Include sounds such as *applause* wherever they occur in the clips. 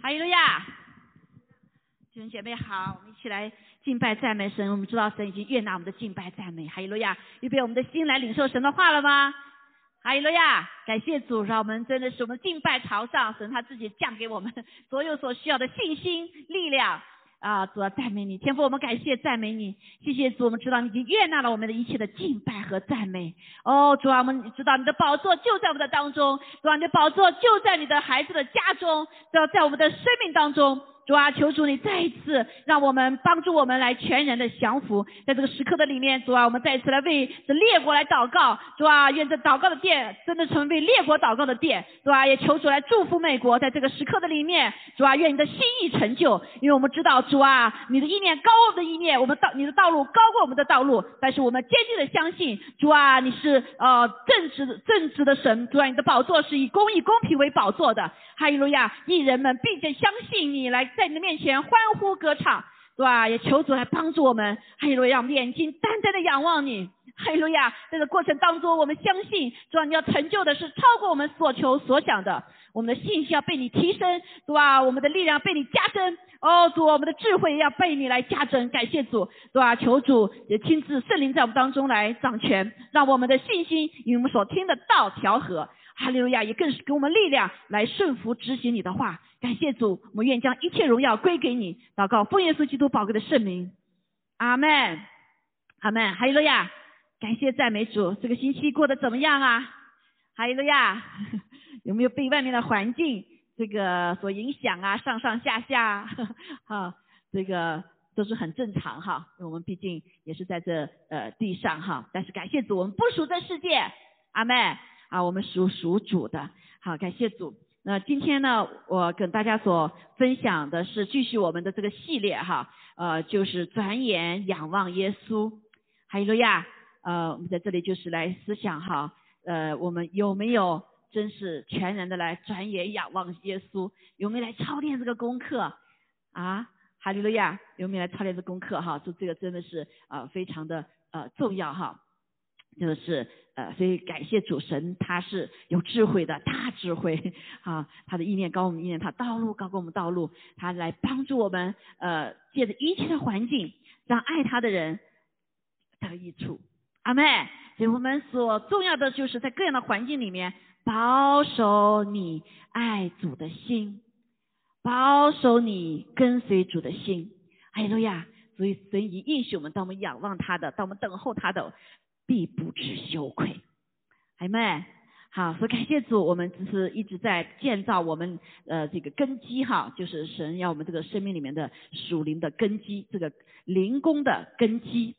哈利路亚！弟兄姐妹好，我们一起来敬拜赞美神。我们知道神已经悦纳我们的敬拜赞美。哈利路亚！预备我们的心来领受神的话了吗？哈利路亚！感谢主，让我们真的是我们敬拜朝上，神他自己降给我们 *laughs* 所有所需要的信心、力量。啊，主啊，赞美你，天父，我们感谢赞美你，谢谢主，我们知道你已经悦纳了我们的一切的敬拜和赞美。哦，主啊，我们知道你的宝座就在我们的当中，主啊，你的宝座就在你的孩子的家中，要在我们的生命当中。主啊，求主你再一次让我们帮助我们来全然的降服，在这个时刻的里面，主啊，我们再一次来为这列国来祷告，主啊，愿这祷告的殿真的成为列国祷告的殿，主啊，也求主来祝福美国，在这个时刻的里面，主啊，愿你的心意成就，因为我们知道，主啊，你的意念高傲的意念，我们道你的道路高过我们的道路，但是我们坚定的相信，主啊，你是呃正直正直的神，主啊，你的宝座是以公义公平为宝座的，哈利路亚，艺人们并且相信你来。在你的面前欢呼歌唱，对吧？也求主来帮助我们，哈利路亚！眼睛单单的仰望你，哈利路亚！这个过程当中，我们相信，主啊，你要成就的是超过我们所求所想的。我们的信心要被你提升，对吧？我们的力量被你加深，哦，主，我们的智慧要被你来加增。感谢主，对吧？求主也亲自圣灵在我们当中来掌权，让我们的信心与我们所听的道调和。哈利路亚！也更是给我们力量来顺服执行你的话。感谢主，我们愿将一切荣耀归给你。祷告，奉耶稣基督宝贵的圣名，阿门，阿门。哈利路亚！感谢赞美主。这个星期过得怎么样啊？哈利路亚！*laughs* 有没有被外面的环境这个所影响啊？上上下下，*laughs* 哈，这个都是很正常哈。我们毕竟也是在这呃地上哈。但是感谢主，我们不属这世界，阿门。啊，我们属属主的，好，感谢主。那今天呢，我跟大家所分享的是继续我们的这个系列哈，呃，就是转眼仰望耶稣，哈利路亚。呃，我们在这里就是来思想哈，呃，我们有没有真是全然的来转眼仰望耶稣？有没有来操练这个功课？啊，哈利路亚，有没有来操练这功课哈？就这个真的是啊，非常的呃重要哈，就是。呃，所以感谢主神，他是有智慧的大智慧啊，他的意念高我们意念，他道路高过我们道路，他来帮助我们，呃，借着一切的环境，让爱他的人得益处。阿妹，所以我们所重要的就是在各样的环境里面，保守你爱主的心，保守你跟随主的心。哎呀，路亚！所以神已应许我们，当我们仰望他的，当我们等候他的。必不知羞愧，阿妹，好，所感谢主，我们只是一直在建造我们呃这个根基哈，就是神要我们这个生命里面的属灵的根基，这个灵工的根基，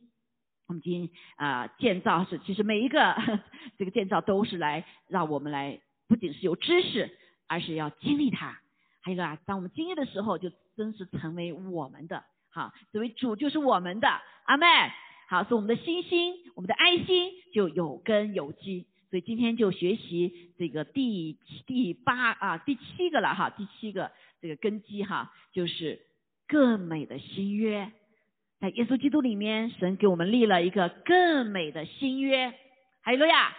我们今啊建造是其实每一个这个建造都是来让我们来不仅是有知识，而是要经历它，还有个啊，当我们经历的时候，就真是成为我们的，哈，作为主就是我们的，阿妹。好，所以我们的心心，我们的爱心就有根有基。所以今天就学习这个第第八啊第七个了哈，第七个这个根基哈，就是更美的新约。在耶稣基督里面，神给我们立了一个更美的新约。还有路亚，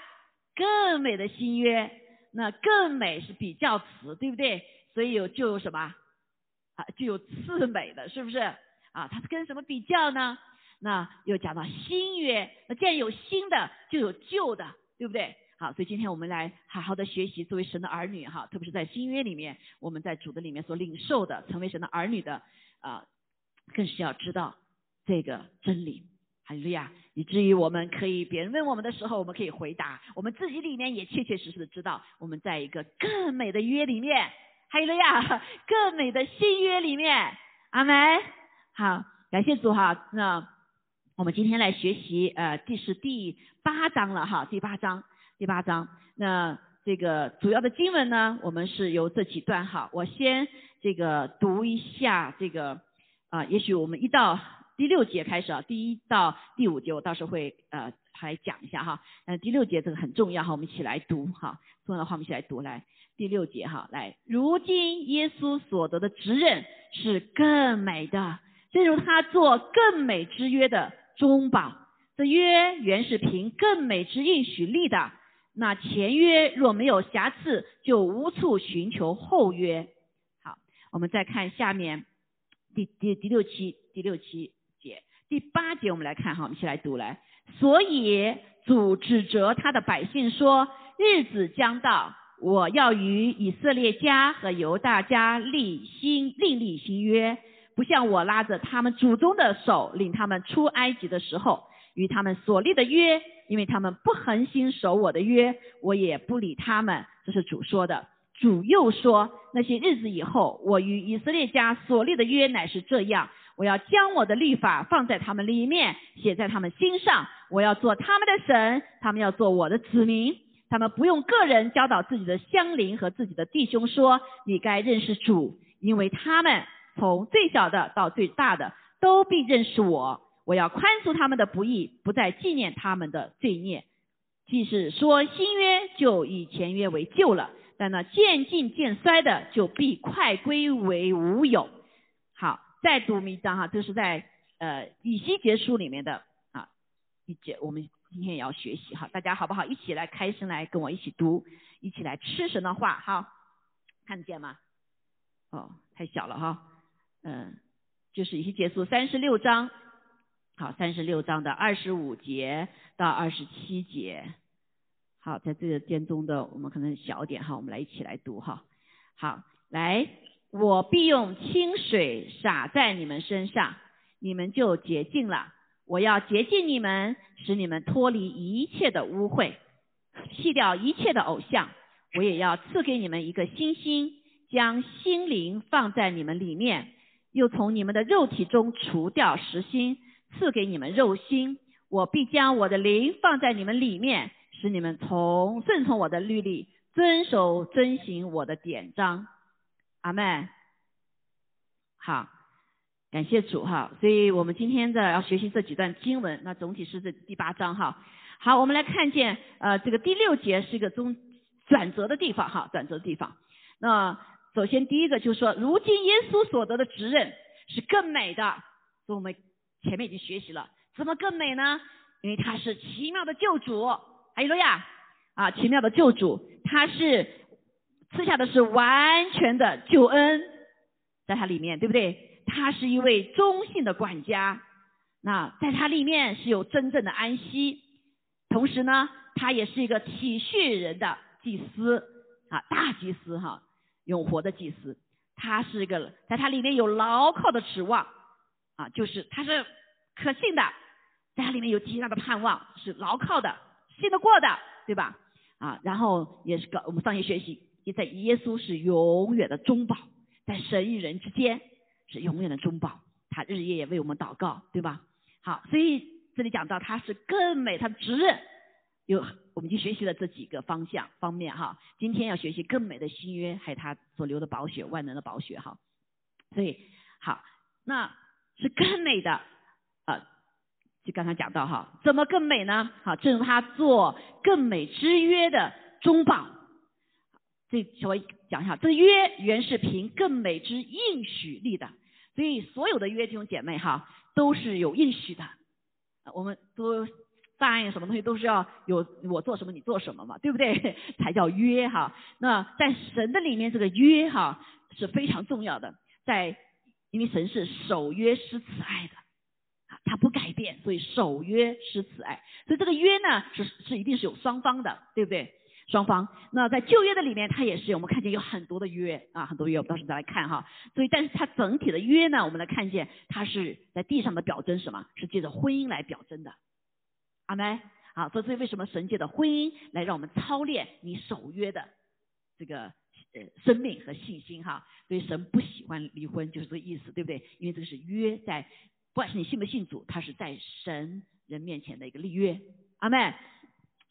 更美的新约。那更美是比较词，对不对？所以有就有什么啊？就有次美的，是不是？啊，它是跟什么比较呢？那又讲到新约，那既然有新的，就有旧的，对不对？好，所以今天我们来好好的学习，作为神的儿女哈，特别是在新约里面，我们在主的里面所领受的，成为神的儿女的啊，更是要知道这个真理。哈利路亚！以至于我们可以别人问我们的时候，我们可以回答，我们自己里面也切切实实的知道，我们在一个更美的约里面。哈利路亚！更美的新约里面。阿门。好，感谢主哈。那。我们今天来学习，呃，这是第八章了哈，第八章，第八章。那这个主要的经文呢，我们是由这几段哈，我先这个读一下这个啊，也许我们一到第六节开始啊，第一到第五节我到时候会呃还讲一下哈。嗯，第六节这个很重要哈，我们一起来读哈，重要的话我们一起来读来。第六节哈，来，如今耶稣所得的职任是更美的，正如他做更美之约的。中保，这约原是凭更美之应许立的。那前约若没有瑕疵，就无处寻求后约。好，我们再看下面第第第六期第六期节第八节，我们来看哈，我们一起来读来。所以主指责他的百姓说：日子将到，我要与以色列家和犹大家立新另立新约，不像我拉着他们祖宗的手领他们出埃及的时候与他们所立的约，因为他们不恒心守我的约，我也不理他们。这是主说的。主又说：那些日子以后，我与以色列家所立的约乃是这样。我要将我的律法放在他们里面，写在他们心上。我要做他们的神，他们要做我的子民。他们不用个人教导自己的乡邻和自己的弟兄说：“你该认识主，因为他们从最小的到最大的都必认识我。我要宽恕他们的不义，不再纪念他们的罪孽。即使说新约就以前约为旧了，但那渐进渐衰的，就必快归为无有。”好。再读一章哈，这是在呃以西结书里面的啊一节，我们今天也要学习哈，大家好不好？一起来开声来跟我一起读，一起来吃神的话哈，看得见吗？哦，太小了哈，嗯，就是已经结束三十六章，好，三十六章的二十五节到二十七节，好，在这个间中的我们可能小点哈，我们来一起来读哈，好，来。我必用清水洒在你们身上，你们就洁净了。我要洁净你们，使你们脱离一切的污秽，弃掉一切的偶像。我也要赐给你们一个新心，将心灵放在你们里面，又从你们的肉体中除掉实心，赐给你们肉心。我必将我的灵放在你们里面，使你们从顺从我的律例，遵守遵行我的典章。阿妹，好，感谢主哈。所以我们今天的要学习这几段经文，那总体是这第八章哈。好，我们来看见呃这个第六节是一个中转折的地方哈，转折的地方。那首先第一个就是说，如今耶稣所得的职任是更美的，所以我们前面已经学习了，怎么更美呢？因为他是奇妙的救主，哈利路亚啊，奇妙的救主，他是。赐下的是完全的救恩，在它里面，对不对？他是一位忠信的管家，那在他里面是有真正的安息。同时呢，他也是一个体恤人的祭司啊，大祭司哈，永活的祭司。他是一个，在他里面有牢靠的指望啊，就是他是可信的，在他里面有极大的盼望，是牢靠的，信得过的，对吧？啊，然后也是个我们上学学习。也在耶稣是永远的中保，在神与人之间是永远的中保，他日夜也为我们祷告，对吧？好，所以这里讲到他是更美，他的职任有，我们就学习了这几个方向方面哈。今天要学习更美的新约，还有他所留的宝血，万能的宝血哈。所以好，那是更美的啊，就刚才讲到哈，怎么更美呢？好，正如他做更美之约的中榜。这稍微讲一下，这约原是凭更美之应许立的，所以所有的约弟兄姐妹哈都是有应许的。我们都办什么东西都是要有我做什么你做什么嘛，对不对？*laughs* 才叫约哈。那在神的里面，这个约哈是非常重要的，在因为神是守约施慈爱的啊，他不改变，所以守约施慈爱。所以这个约呢是是一定是有双方的，对不对？双方，那在旧约的里面，它也是我们看见有很多的约啊，很多约，我们到时候再来看哈。所以，但是它整体的约呢，我们来看见它是在地上的表征，什么是借着婚姻来表征的？阿门。好，所以为什么神借的婚姻来让我们操练你守约的这个呃生命和信心哈？所以神不喜欢离婚，就是这个意思，对不对？因为这个是约在，不管是你信不信主，它是在神人面前的一个立约。阿门。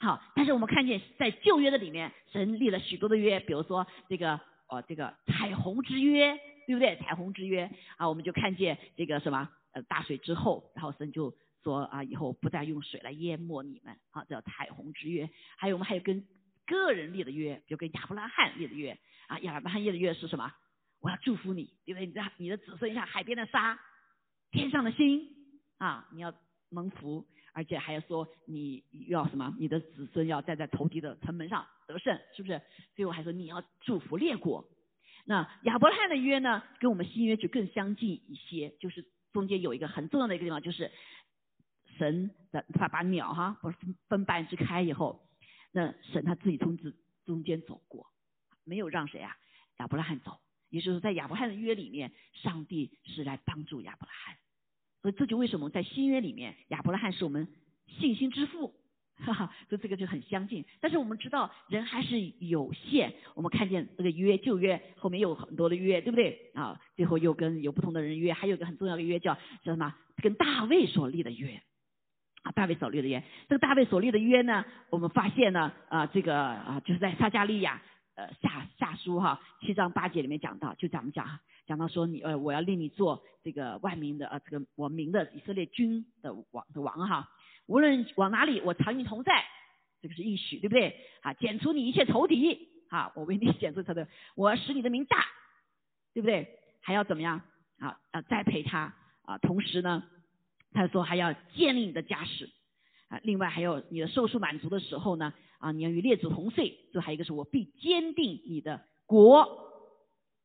好，但是我们看见在旧约的里面，神立了许多的约，比如说这个哦，这个彩虹之约，对不对？彩虹之约啊，我们就看见这个什么呃大水之后，然后神就说啊，以后不再用水来淹没你们，好，叫彩虹之约。还有我们还有跟个人立的约，就跟亚伯拉罕立的约啊，亚伯拉罕立的约是什么？我要祝福你，因为你的你的子孙像海边的沙，天上的星啊，你要蒙福。而且还要说你要什么？你的子孙要站在仇敌的城门上得胜，是不是？最后还说你要祝福列国。那亚伯拉罕的约呢，跟我们新约就更相近一些，就是中间有一个很重要的一个地方，就是神的他把鸟哈不是分分半支开以后，那神他自己从这中间走过，没有让谁啊亚伯拉罕走，也就是在亚伯拉罕的约里面，上帝是来帮助亚伯拉罕，所以这就为什么在新约里面，亚伯拉罕是我们信心之父。哈哈，所以这个就很相近，但是我们知道人还是有限。我们看见这个约旧约后面有很多的约，对不对啊？最后又跟有不同的人约，还有一个很重要的约叫叫什么？跟大卫所立的约，啊大卫所立的约。这个大卫所立的约呢，我们发现呢啊，这个啊就是在撒加利亚呃下下书哈七章八节里面讲到，就咱们讲讲到说你呃我要令你做这个万民的呃这个我民的以色列军的王的王哈。无论往哪里，我常与你同在，这个是应许，对不对？啊，剪除你一切仇敌，啊，我为你剪除他的，我要使你的名大，对不对？还要怎么样？啊啊，栽培他啊，同时呢，他说还要建立你的家室，啊，另外还有你的寿数满足的时候呢，啊，你要与列祖同岁，这还有一个是我必坚定你的国，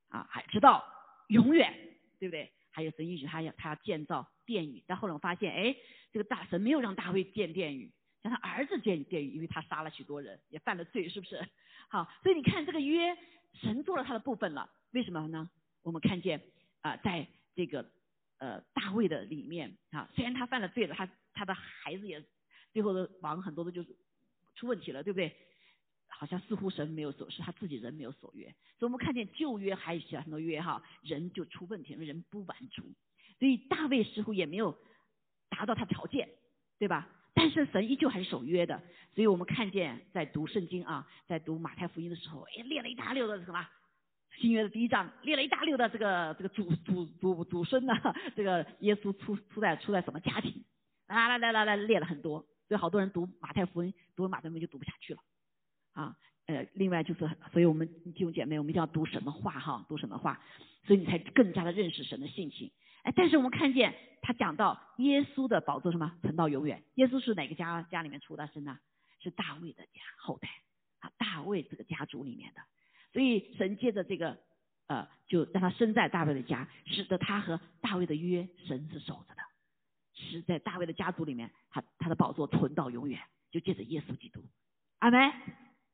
啊，还知道永远，对不对？还有神允许他要他要建造殿宇，但后来我发现，哎。这个大神没有让大卫建殿宇，让他儿子建殿宇，因为他杀了许多人，也犯了罪，是不是？好，所以你看这个约，神做了他的部分了，为什么呢？我们看见啊，在这个呃大卫的里面啊，虽然他犯了罪了，他他的孩子也最后的王很多的就出问题了，对不对？好像似乎神没有所是他自己人没有所约，所以我们看见旧约还有些很多约哈，人就出问题，人不满足，所以大卫似乎也没有。达到他条件，对吧？但是神依旧还是守约的，所以我们看见在读圣经啊，在读马太福音的时候，哎，列了一大溜的什么新约的第一章，列了一大溜的这个这个祖祖祖祖孙呐，*laughs* 这个耶稣出出在出在什么家庭？啊来来来来，列了很多，所以好多人读马太福音，读马太福音就读不下去了啊。呃，另外就是，所以我们弟兄姐妹，我们一定要读神的话哈，读神的话，所以你才更加的认识神的性情。哎，但是我们看见他讲到耶稣的宝座什么，存到永远。耶稣是哪个家家里面出的身呢？是大卫的家后代啊，大卫这个家族里面的。所以神借着这个呃，就让他生在大卫的家，使得他和大卫的约神是守着的，是在大卫的家族里面，他他的宝座存到永远，就借着耶稣基督。阿门。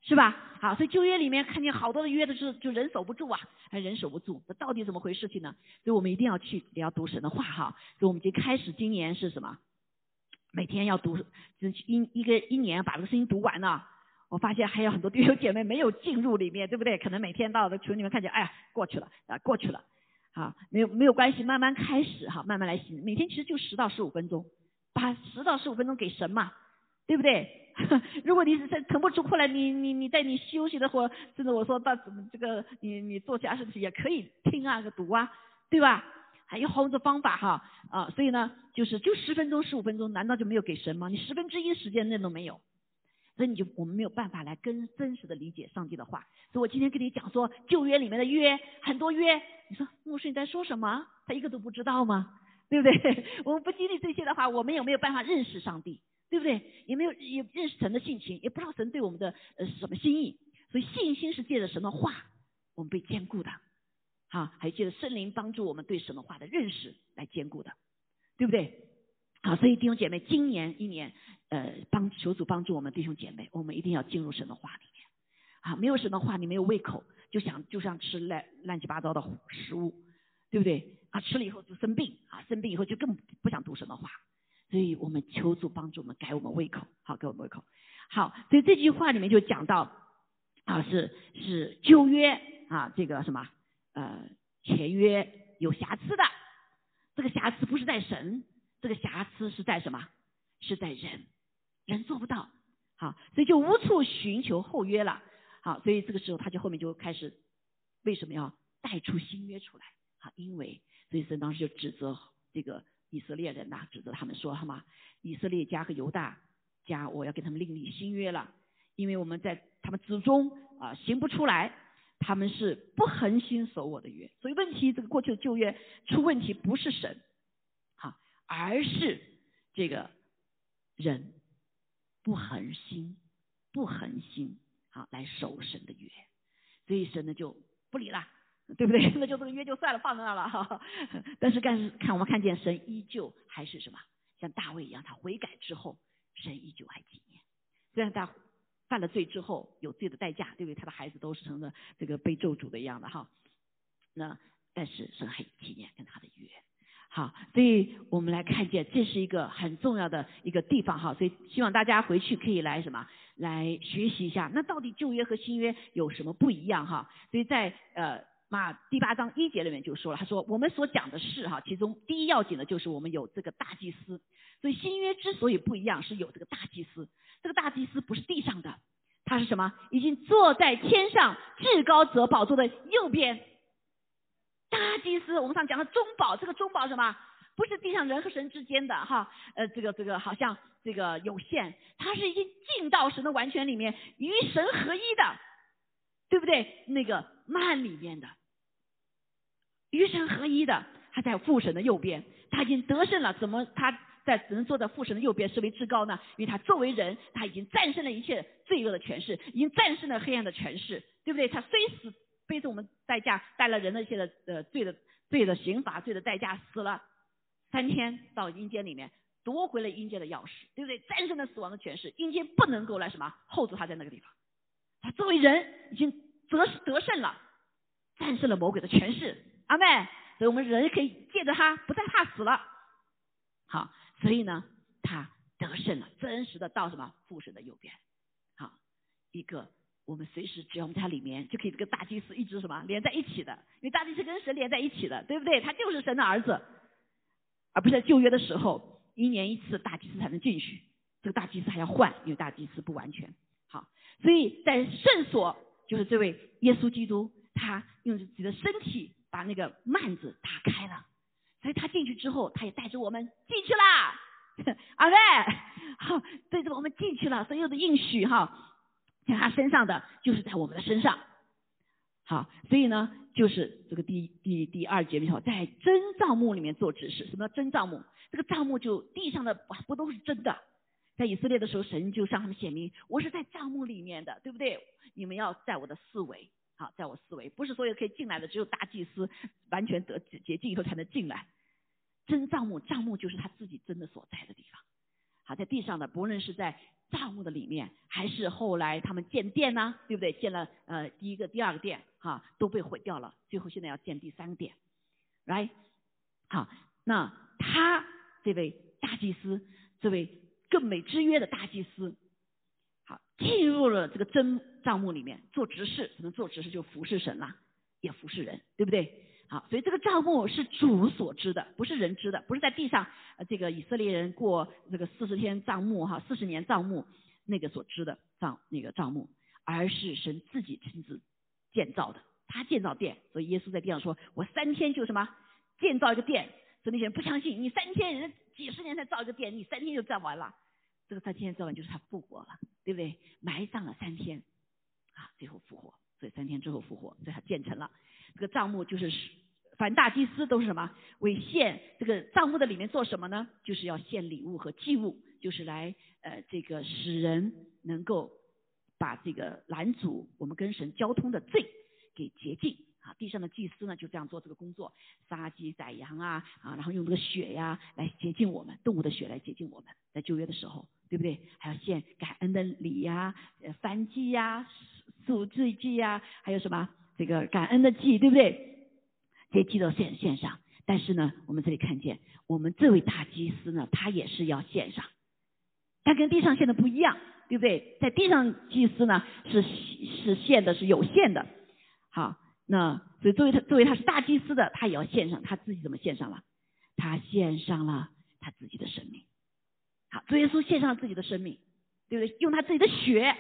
是吧？好，所以旧约里面看见好多的约的是就人守不住啊，还人守不住，那到底怎么回事情呢？所以我们一定要去也要读神的话哈。所以我们就开始今年是什么？每天要读，一一个一年把这个圣经读完了。我发现还有很多弟兄姐妹没有进入里面，对不对？可能每天到的群里面看见，哎呀，过去了啊，过去了，啊，没有没有关系，慢慢开始哈，慢慢来行。每天其实就十到十五分钟，把十到十五分钟给神嘛，对不对？*laughs* 如果你是腾不出空来，你你你在你休息的或甚至我说到这个你你做家事也可以听啊个读啊，对吧？还有好多方法哈啊，所以呢就是就十分钟十五分钟，难道就没有给神吗？你十分之一时间那都没有，所以你就我们没有办法来更真实的理解上帝的话。所以我今天跟你讲说旧约里面的约很多约，你说牧师你在说什么？他一个都不知道吗？对不对？*laughs* 我们不经历这些的话，我们有没有办法认识上帝？对不对？也没有也认识神的性情，也不知道神对我们的呃什么心意。所以信心是借着神的话，我们被坚固的，啊，还借着圣灵帮助我们对神的话的认识来坚固的，对不对？好，所以弟兄姐妹，今年一年，呃，帮求主帮助我们弟兄姐妹，我们一定要进入神的话里面。啊，没有神的话，你没有胃口，就想就像吃乱乱七八糟的食物，对不对？啊，吃了以后就生病，啊，生病以后就更不想读神的话。所以我们求助帮助我们改我们胃口，好，改我们胃口。好，所以这句话里面就讲到啊，是是旧约啊，这个什么呃前约有瑕疵的，这个瑕疵不是在神，这个瑕疵是在什么？是在人，人做不到。好，所以就无处寻求后约了。好，所以这个时候他就后面就开始为什么要带出新约出来？好，因为所以神当时就指责这个。以色列人呐，指责他们说：“好吗？以色列家和犹大家，我要跟他们另立新约了，因为我们在他们之中啊行不出来，他们是不恒心守我的约。所以问题，这个过去的旧约出问题不是神，哈，而是这个人不恒心，不恒心，好来守神的约。所以神呢就不理了，对不对？*laughs* 那就这个约就算了，放在那了哈。*laughs* 但是看看我们看见神依旧还是什么，像大卫一样，他悔改之后，神依旧还纪念。虽然他犯了罪之后有罪的代价，对不对？他的孩子都是成了这个被咒诅的一样的哈。那但是神还纪念跟他的约。好，所以我们来看见这是一个很重要的一个地方哈。所以希望大家回去可以来什么来学习一下。那到底旧约和新约有什么不一样哈？所以在呃。马第八章一节里面就说了，他说我们所讲的是哈，其中第一要紧的就是我们有这个大祭司，所以新约之所以不一样，是有这个大祭司。这个大祭司不是地上的，他是什么？已经坐在天上至高者宝座的右边。大祭司，我们上讲的中保，这个中保什么？不是地上人和神之间的哈，呃，这个这个好像这个有限，他是已经进到神的完全里面，与神合一的，对不对？那个幔里面的。与神合一的，他在父神的右边，他已经得胜了。怎么他在只能坐在父神的右边视为至高呢？因为他作为人，他已经战胜了一切罪恶的权势，已经战胜了黑暗的权势，对不对？他虽死，背着我们代价，带了人的一些的呃罪的罪的刑罚，罪的代价死了，三天到阴间里面夺回了阴间的钥匙，对不对？战胜了死亡的权势，阴间不能够来什么 hold 住他在那个地方。他作为人已经得得胜了，战胜了魔鬼的权势。阿妹，所以我们人可以借着他，不再怕死了。好，所以呢，他得胜了，真实的到什么父神的右边。好，一个我们随时只要我们在里面，就可以跟大祭司一直什么连在一起的，因为大祭司跟神连在一起的，对不对？他就是神的儿子，而不是在旧约的时候一年一次大祭司才能进去，这个大祭司还要换，因为大祭司不完全。好，所以在圣所就是这位耶稣基督，他用自己的身体。把那个幔子打开了，所以他进去之后，他也带着我们进去啦。*laughs* 阿妹，好，对着我们进去了，所有的应许哈，在他身上的就是在我们的身上。好，所以呢，就是这个第第第二节里头，在真帐幕里面做指示。什么叫真帐幕？这个帐幕就地上的不都是真的？在以色列的时候，神就向他们显明，我是在帐幕里面的，对不对？你们要在我的四围。好，在我思维，不是所有可以进来的，只有大祭司完全得洁净以后才能进来。真帐幕，帐幕就是他自己真的所在的地方。好，在地上的，不论是在帐幕的里面，还是后来他们建殿呢，对不对？建了呃第一个、第二个殿，哈，都被毁掉了。最后现在要建第三个殿，right？好，那他这位大祭司，这位更美之约的大祭司。好进入了这个真账目里面做执事，什么做执事就服侍神啦，也服侍人，对不对？好，所以这个账目是主所知的，不是人知的，不是在地上呃这个以色列人过这个四十天账目哈，四十年账目那个所知的账那个账目，而是神自己亲自建造的，他建造殿，所以耶稣在地上说，我三天就什么建造一个殿，所以那些人不相信，你三天人几十年才造一个殿，你三天就造完了。这个三天造完就是他复活了，对不对？埋葬了三天，啊，最后复活，所以三天之后复活，所以他建成了。这个账目就是，凡大祭司都是什么？为献这个账目的里面做什么呢？就是要献礼物和祭物，就是来呃这个使人能够把这个拦阻我们跟神交通的罪给洁净。啊，地上的祭司呢就这样做这个工作，杀鸡宰羊啊啊，然后用这个血呀来洁净我们，动物的血来洁净我们，在旧约的时候。对不对？还要献感恩的礼呀，呃，燔祭呀，赎罪祭呀，还有什么这个感恩的祭，对不对？这些祭到线线上。但是呢，我们这里看见，我们这位大祭司呢，他也是要献上，他跟地上献的不一样，对不对？在地上祭司呢是是献的是有限的，好，那所以作为他作为他是大祭司的，他也要献上，他自己怎么献上了？他献上了他自己的生命。好，主耶稣献上自己的生命，对不对？用他自己的血，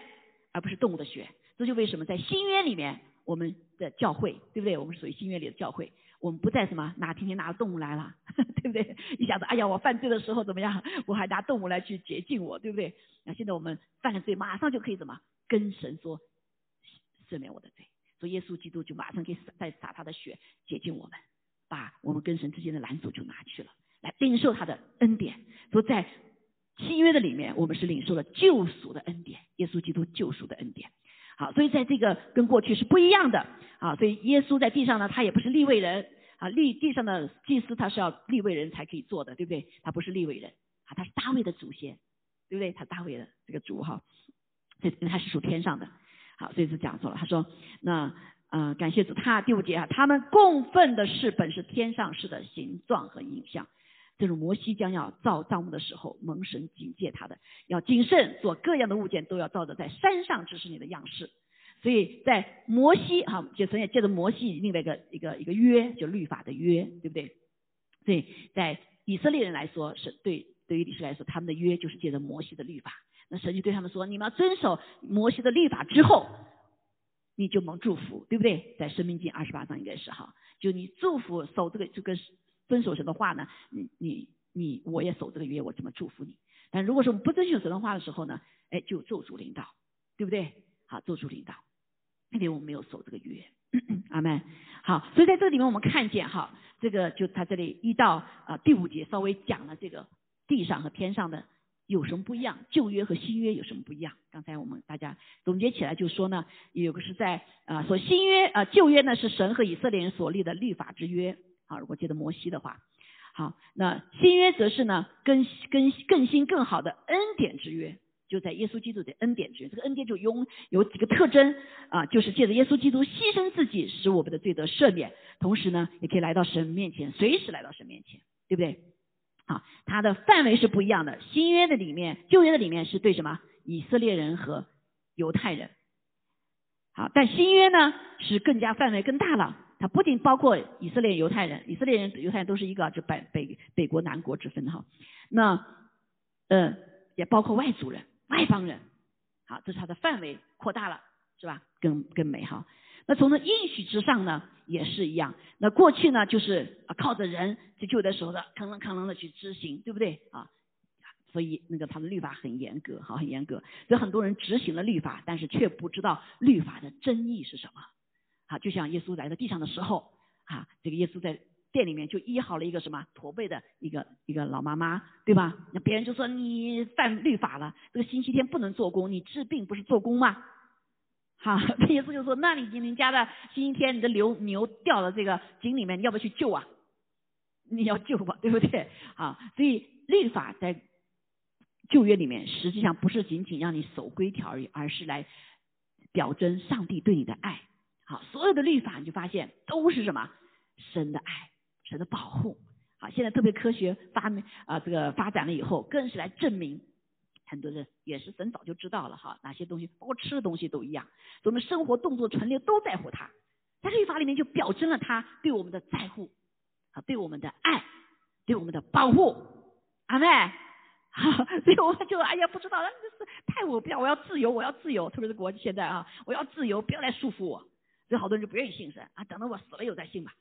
而不是动物的血。这就为什么在新约里面，我们的教会，对不对？我们属于新约里的教会，我们不再什么拿天天拿动物来了，*laughs* 对不对？一下子，哎呀，我犯罪的时候怎么样？我还拿动物来去洁净我，对不对？那现在我们犯了罪，马上就可以怎么跟神说赦免我的罪？所以耶稣基督就马上可以再洒他的血洁净我们，把我们跟神之间的拦阻就拿去了，来领受他的恩典。说在。新约的里面，我们是领受了救赎的恩典，耶稣基督救赎的恩典。好，所以在这个跟过去是不一样的啊。所以耶稣在地上呢，他也不是立位人啊，立地上的祭司他是要立位人才可以做的，对不对？他不是立位人啊，他是大卫的祖先，对不对？他大卫的这个主哈，这他是属天上的。好，所以是讲错了。他说那呃，感谢主，他第五节啊，他们供奉的是本是天上式的形状和影像。这是摩西将要造帐幕的时候，蒙神警戒他的，要谨慎做各样的物件，都要照着在山上指示你的样式。所以在摩西哈，就神也借着摩西另外一个一个一个约，就律法的约，对不对？所以在以色列人来说，是对对于历史来说，他们的约就是借着摩西的律法。那神就对他们说：你们要遵守摩西的律法之后，你就蒙祝福，对不对？在生命记二十八章应该是哈，就你祝福守这个这个。遵守神的话呢，你你你，我也守这个约，我怎么祝福你？但如果说我们不遵守神的话的时候呢，哎，就咒诅领导，对不对？好，咒诅领导，因为我们没有守这个约，*clears throat* 阿门。好，所以在这里面我们看见哈，这个就他这里一到啊第五节稍微讲了这个地上和天上的有什么不一样，旧约和新约有什么不一样？刚才我们大家总结起来就说呢，有个是在啊说新约啊旧约呢是神和以色列人所立的律法之约。啊，如果记得摩西的话，好，那新约则是呢，更更更新更好的恩典之约，就在耶稣基督的恩典之约。这个恩典就拥有几个特征啊，就是借着耶稣基督牺牲自己，使我们的罪得赦免，同时呢，也可以来到神面前，随时来到神面前，对不对？好，它的范围是不一样的。新约的里面，旧约的里面是对什么？以色列人和犹太人。好，但新约呢，是更加范围更大了。它不仅包括以色列犹太人，以色列人犹太人都是一个，就北北北国南国之分哈。那呃也包括外族人、外邦人，好，这是它的范围扩大了，是吧？更更美哈。那从那应许之上呢，也是一样。那过去呢，就是靠着人去救的时候的，吭啷吭啷的去执行，对不对啊？所以那个他们律法很严格，好，很严格。所以很多人执行了律法，但是却不知道律法的真意是什么。啊，就像耶稣来到地上的时候，啊，这个耶稣在店里面就医好了一个什么驼背的一个一个老妈妈，对吧？那别人就说你犯律法了，这个星期天不能做工，你治病不是做工吗？好，*laughs* 耶稣就说，那你你家的星期天你的牛牛掉了这个井里面，你要不要去救啊？你要救吧，对不对？啊，所以律法在旧约里面实际上不是仅仅让你守规条而已，而是来表征上帝对你的爱。好，所有的律法你就发现都是什么神的爱，神的保护。好，现在特别科学发明啊，这个发展了以后，更是来证明很多人也是神早就知道了哈，哪些东西包括吃的东西都一样，我们生活动作存留都在乎他，在律法里面就表征了他对我们的在乎，啊，对我们的爱，对我们的保护。阿妹，所以我就哎呀，不知道，那是太我不要，我要自由，我要自由，特别是国际现在啊，我要自由，不要来束缚我。所以好多人就不愿意信神啊，等到我死了以后再信吧，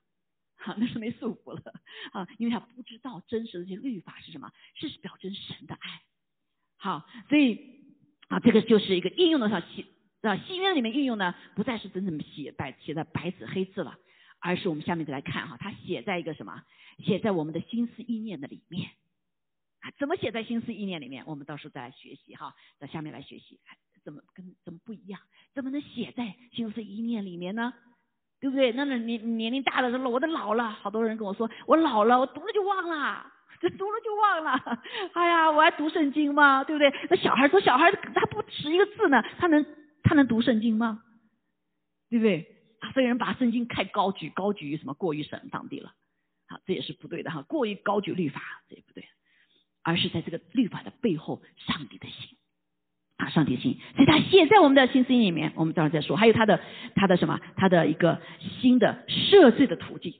好，那是没束缚了啊，因为他不知道真实的这些律法是什么，是表征神的爱。好，所以啊，这个就是一个应用的上新啊新约里面应用呢，不再是真正写白写在白纸黑字了，而是我们下面再来看哈，它写在一个什么？写在我们的心思意念的里面啊？怎么写在心思意念里面？我们到时候再来学习哈，在下面来学习。怎么跟怎么不一样？怎么能写在心思意念里面呢？对不对？那那年年龄大了，说我都老了，好多人跟我说我老了，我读了就忘了，这读了就忘了。*laughs* 哎呀，我还读圣经吗？对不对？那小孩说小孩他不识一个字呢，他能他能读圣经吗？对不对？啊，所有人把圣经太高举，高举于什么过于神上帝了，好，这也是不对的哈，过于高举律法这也不对，而是在这个律法的背后，上帝的心。啊，上帝心，所以他写在我们的心思里面。我们待会再说，还有他的他的什么，他的一个新的赦罪的途径。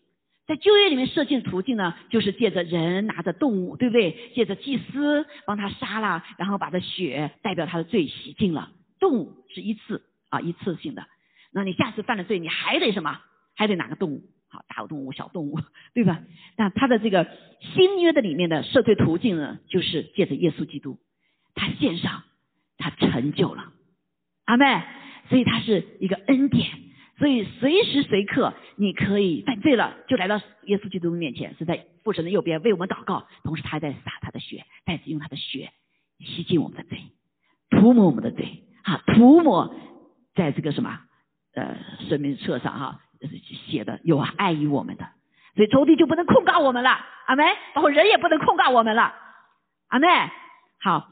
在旧约里面设计的途径呢，就是借着人拿着动物，对不对？借着祭司帮他杀了，然后把他血代表他的罪洗净了。动物是一次啊，一次性的。那你下次犯了罪，你还得什么？还得拿个动物，好，大动物、小动物，对吧？那他的这个新约的里面的赦罪途径呢，就是借着耶稣基督，他献上。他成就了，阿妹，所以他是一个恩典，所以随时随刻你可以犯罪了，就来到耶稣基督面前，是在父神的右边为我们祷告，同时他还在洒他的血，再用他的血洗净我们的罪，涂抹我们的罪，啊，涂抹在这个什么？呃生命册上哈写的有爱于我们的，所以仇敌就不能控告我们了，阿妹，包括人也不能控告我们了，阿妹，好，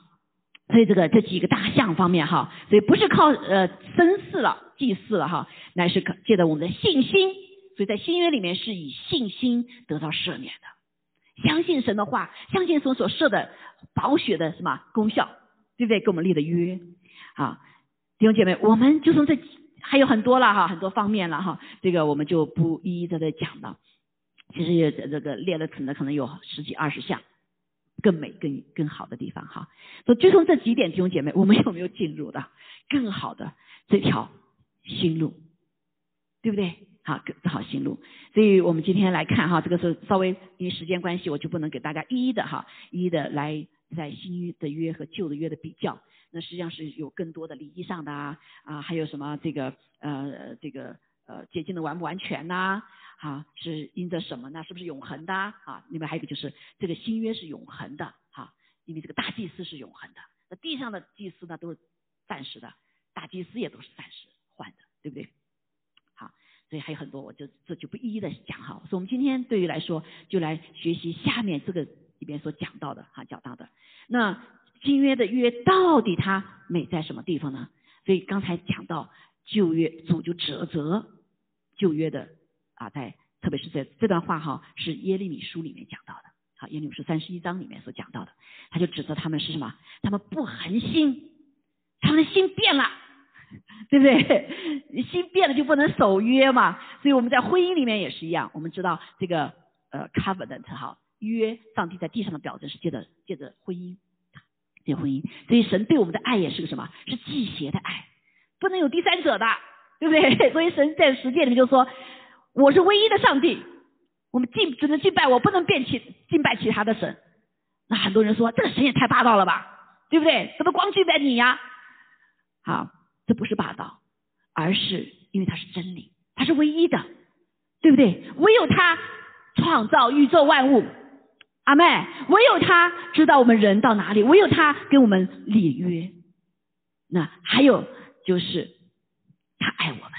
所以这个这几个大项方面哈，所以不是靠呃生事了祭祀了哈，乃是借着我们的信心，所以在新约里面是以信心得到赦免的，相信神的话，相信所所设的保血的什么功效，对不对？给我们立的约啊。弟兄姐妹，我们就从这还有很多了哈，很多方面了哈，这个我们就不一一的在讲了。其实也这个列了可能可能有十几二十项，更美更更好的地方哈。所以就从这几点，弟兄姐妹，我们有没有进入的更好的这条新路，对不对？好，更好新路。所以我们今天来看哈，这个是稍微因为时间关系，我就不能给大家一一的哈，一一的来在新的约和旧的约的比较。那实际上是有更多的礼仪上的啊啊，还有什么这个呃这个呃洁净的完不完全呐？啊，是因着什么呢？是不是永恒的啊？另外还有一个就是这个新约是永恒的哈，因为这个大祭司是永恒的，那地上的祭司呢都是暂时的，大祭司也都是暂时换的，对不对？好，所以还有很多，我就这就不一一的讲哈。所以我们今天对于来说，就来学习下面这个里边所讲到的哈，讲到的那。新约的约到底它美在什么地方呢？所以刚才讲到旧约主就指责旧约的啊，在特别是在这段话哈，是耶利米书里面讲到的，好耶利米书三十一章里面所讲到的，他就指责他们是什么？他们不恒心，他们的心变了，*laughs* 对不对？心变了就不能守约嘛。所以我们在婚姻里面也是一样，我们知道这个呃 covenant 哈约，上帝在地上的表征是借着借着婚姻。结婚姻，所以神对我们的爱也是个什么？是祭邪的爱，不能有第三者的，*laughs* 对不对？*laughs* 所以神在实践里面就说：“我是唯一的上帝，我们敬只能敬拜我，不能变其敬拜其他的神。”那很多人说这个神也太霸道了吧，对不对？怎么光敬拜你呀？好，这不是霸道，而是因为他是真理，他是唯一的，对不对？唯有他创造宇宙万物。阿妹，唯有他知道我们人到哪里，唯有他跟我们立约。那还有就是他爱我们，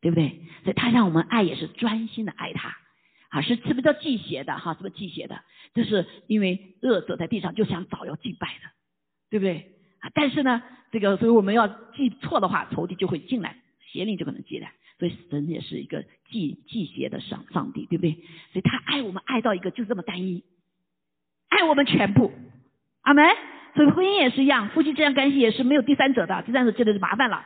对不对？所以他让我们爱也是专心的爱他，啊，是是不是叫祭邪的？哈，是不是祭邪的？就是因为恶者在地上就想找要敬拜的，对不对？啊，但是呢，这个所以我们要记错的话，仇敌就会进来，邪灵就可能进来。所以神也是一个祭祭邪的上上帝，对不对？所以他爱我们爱到一个就这么单一。爱我们全部，阿门。所以婚姻也是一样，夫妻之间关系也是没有第三者的，第三者真的是麻烦了。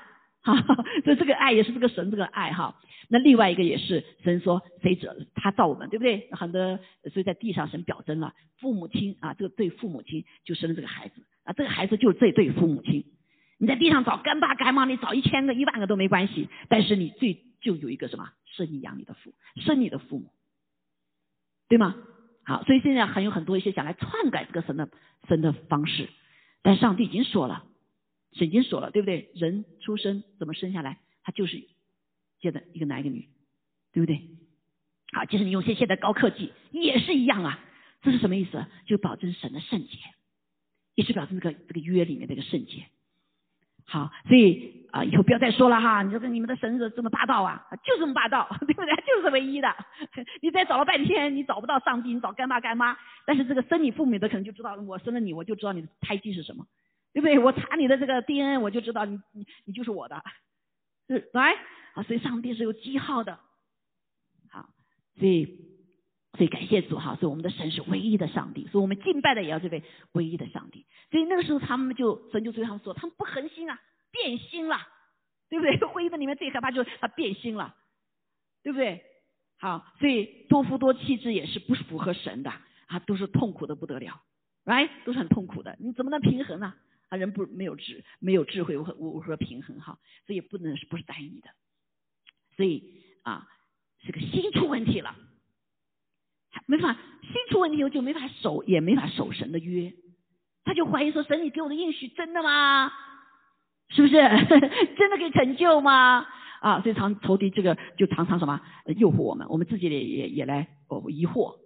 *laughs* 哈，所以这个爱也是这个神这个爱哈。那另外一个也是神说谁者他造我们，对不对？很多所以在地上神表征了父母亲啊，这个对父母亲就生了这个孩子啊，这个孩子就是这对父母亲。你在地上找干爸干妈，你找一千个一万个都没关系，但是你最就有一个什么生你养你的父，生你的父母，对吗？好，所以现在还有很多一些想来篡改这个神的神的方式，但上帝已经说了，神经锁了，对不对？人出生怎么生下来，他就是接的一个男一个女，对不对？好，即使你用些现在高科技也是一样啊，这是什么意思？就保证神的圣洁，也是表示这个这个约里面这个圣洁。好，所以啊，以后不要再说了哈！你说跟你们的神子这么霸道啊，就这么霸道，*laughs* 对不对？就是唯一的。*laughs* 你再找了半天，你找不到上帝，你找干爸干妈。但是这个生你父母的可能就知道，我生了你，我就知道你的胎记是什么，对不对？我查你的这个 DNA，我就知道你你你就是我的，是来啊！所以上帝是有记号的。好，所以所以感谢主哈！所以我们的神是唯一的上帝，所以我们敬拜的也要这位唯一的上帝。所以那个时候，他们就神就对他们说：“他们不恒心啊，变心了，对不对？*laughs* 婚姻的里面最害怕就是他变心了，对不对？好，所以多夫多妻制也是不符合神的啊，都是痛苦的不得了，right？都是很痛苦的，你怎么能平衡呢？啊人不没有智，没有智慧我我我说平衡哈？所以不能是不是单一的，所以啊，这个心出问题了，没法心出问题后就没法守，也没法守神的约。”他就怀疑说：“神，你给我的应许真的吗？是不是 *laughs* 真的可以成就吗？啊，所以常仇敌这个就常常什么诱惑我们，我们自己也也也来哦疑惑，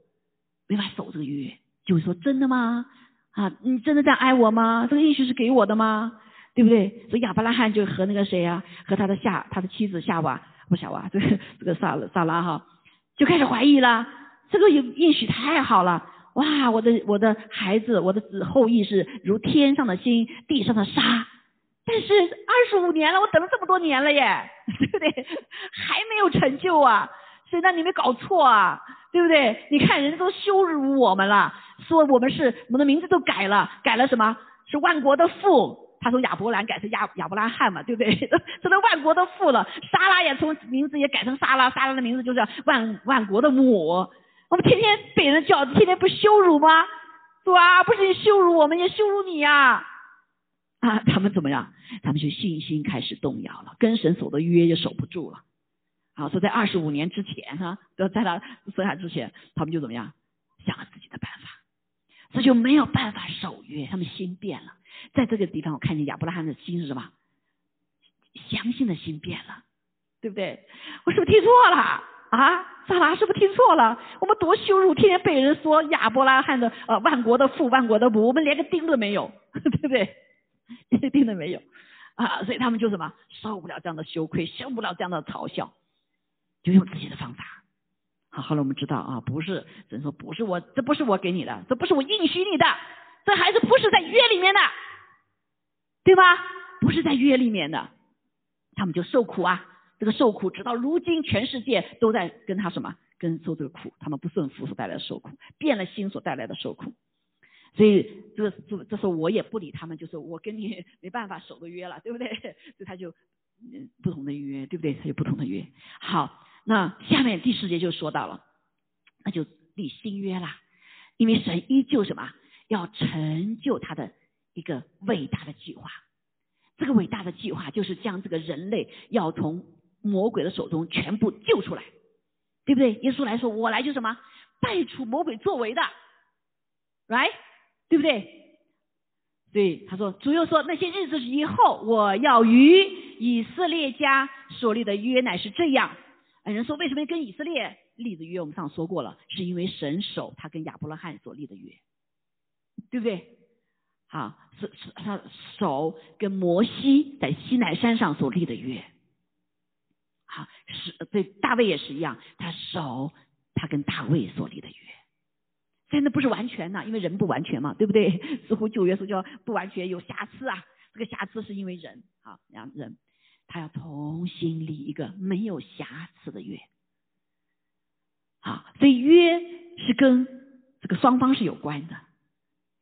没法守这个约，就会说真的吗？啊，你真的在爱我吗？这个应许是给我的吗？对不对？所以亚伯拉罕就和那个谁呀，和他的夏他的妻子夏娃不夏娃，这个这个萨萨拉哈，就开始怀疑了。这个应应许太好了，哇！我的我的孩子，我的子后裔是如天上的星，地上的沙。但是二十五年了，我等了这么多年了耶，*laughs* 对不对？还没有成就啊！所以那你没搞错啊，对不对？你看人家都羞辱我们了，说我们是我们的名字都改了，改了什么？是万国的父。他从亚伯兰改成亚亚伯拉罕嘛，对不对？*laughs* 成了万国的父了。莎拉也从名字也改成莎拉，莎拉的名字就是万万国的母。我们天天被人叫，天天不羞辱吗？是吧？不是羞辱我们，也羞辱你呀！啊，他们怎么样？他们就信心开始动摇了，跟神守的约也守不住了。好，说在二十五年之前哈，都在他生下之前，他们就怎么样？想了自己的办法，这就没有办法守约，他们心变了。在这个地方，我看见亚伯拉罕的心是什么？相信的心变了，对不对？我是不是听错了啊？萨拉是不是听错了？我们多羞辱，天天被人说亚伯拉罕的呃万国的父，万国的母，我们连个钉都没有，*laughs* 对不对？连个钉都没有啊！所以他们就什么受不了这样的羞愧，受不了这样的嘲笑，就用自己的方法。好，后来我们知道啊，不是人说不是我，这不是我给你的，这不是我应许你的，这孩子不是在约里面的。对吧？不是在约里面的，他们就受苦啊。这个受苦，直到如今，全世界都在跟他什么？跟受这个苦。他们不顺服所带来的受苦，变了心所带来的受苦。所以这这这时候我也不理他们，就是我跟你没办法守个约了，对不对？*laughs* 所以他就嗯不同的约，对不对？他有不同的约。好，那下面第四节就说到了，那就立新约啦。因为神依旧什么？要成就他的。一个伟大的计划，这个伟大的计划就是将这个人类要从魔鬼的手中全部救出来，对不对？耶稣来说，我来就什么败除魔鬼作为的，right，对不对？所以他说，主又说那些日子以后，我要与以色列家所立的约乃是这样。哎人说，为什么跟以色列立的约？我们上说过了，是因为神守他跟亚伯拉罕所立的约，对不对？啊，是是他手跟摩西在西奈山上所立的约，好是对大卫也是一样，他手他跟大卫所立的约，真的不是完全的，因为人不完全嘛，对不对？*laughs* 似乎旧约说叫不完全有瑕疵啊，这个瑕疵是因为人啊，两人他要重新立一个没有瑕疵的约，好，所以约是跟这个双方是有关的。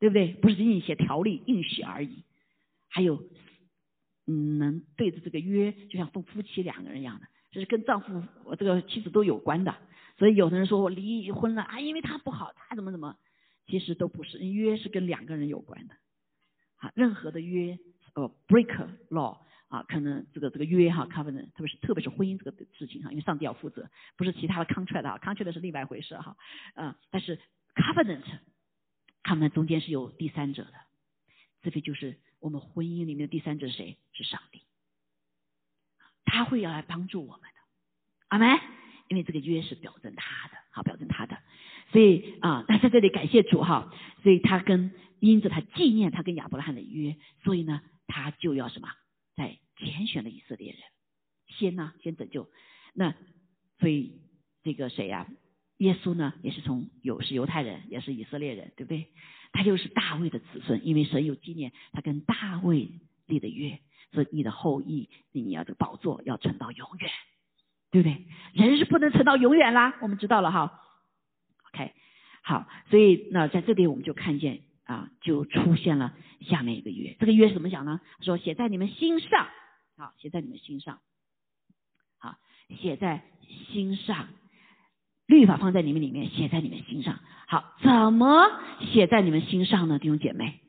对不对？不是仅仅写条例应许而已，还有，嗯，能对着这个约，就像夫夫妻两个人一样的，这是跟丈夫我这个妻子都有关的。所以有的人说我离婚了啊，因为他不好，他怎么怎么，其实都不是，约是跟两个人有关的。啊，任何的约，呃，break law 啊，可能这个这个约哈，covenant，特别是特别是婚姻这个事情哈，因为上帝要负责，不是其他的 contract 啊，contract 是另外一回事哈，嗯，但是 covenant。他们中间是有第三者的，这个就是我们婚姻里面的第三者是谁？是上帝，他会要来帮助我们的，阿门。因为这个约是表征他的，好表征他的，所以啊，那在这里感谢主哈，所以他跟因着他纪念他跟亚伯拉罕的约，所以呢，他就要什么，在拣选了以色列人，先呢，先拯救，那所以这个谁呀？耶稣呢，也是从有是犹太人，也是以色列人，对不对？他就是大卫的子孙，因为神有纪念他跟大卫立的约，说你的后裔，你要这个宝座要存到永远，对不对？人是不能存到永远啦，我们知道了哈。OK，好，所以那在这里我们就看见啊，就出现了下面一个约，这个约怎么讲呢？说写在你们心上，好，写在你们心上，好，写在心上。律法放在你们里面，写在你们心上。好，怎么写在你们心上呢，弟兄姐妹？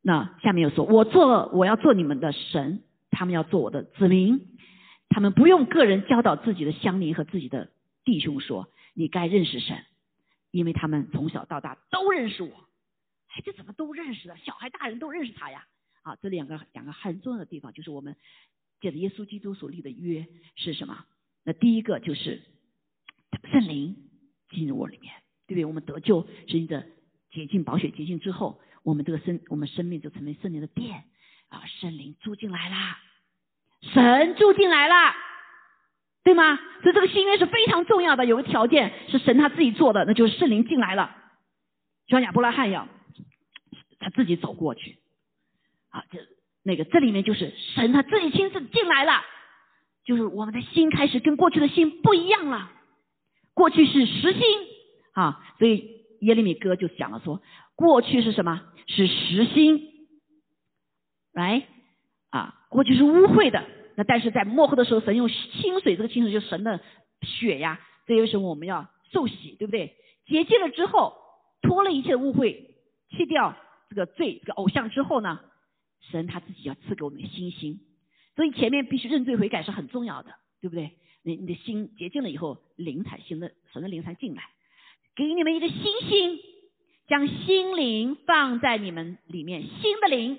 那下面又说，我做我要做你们的神，他们要做我的子民。他们不用个人教导自己的乡邻和自己的弟兄说，你该认识神，因为他们从小到大都认识我。哎，这怎么都认识的？小孩大人都认识他呀？啊，这两个两个很重要的地方，就是我们借着耶稣基督所立的约是什么？那第一个就是。圣灵进入我里面，对不对？我们得救是因着洁净、宝血洁净之后，我们这个生我们生命就成为圣灵的殿。啊，圣灵住进来啦，神住进来了，对吗？所以这个新约是非常重要的，有个条件是神他自己做的，那就是圣灵进来了，就像亚伯拉罕一样，他自己走过去，啊，这那个这里面就是神他自己亲自进来了，就是我们的心开始跟过去的心不一样了，过去是实心。啊，所以耶利米哥就讲了说，过去是什么？是实心。来，啊，过去是污秽的，那但是在末后的时候，神用清水，这个清水就是神的血呀，这为什么我们要受洗，对不对？洁净了之后，脱了一切的污秽，去掉这个罪，这个偶像之后呢，神他自己要赐给我们信心，所以前面必须认罪悔改是很重要的，对不对？你你的心洁净了以后，灵才新的神的灵才进来，给你们一个新心，将心灵放在你们里面，新的灵。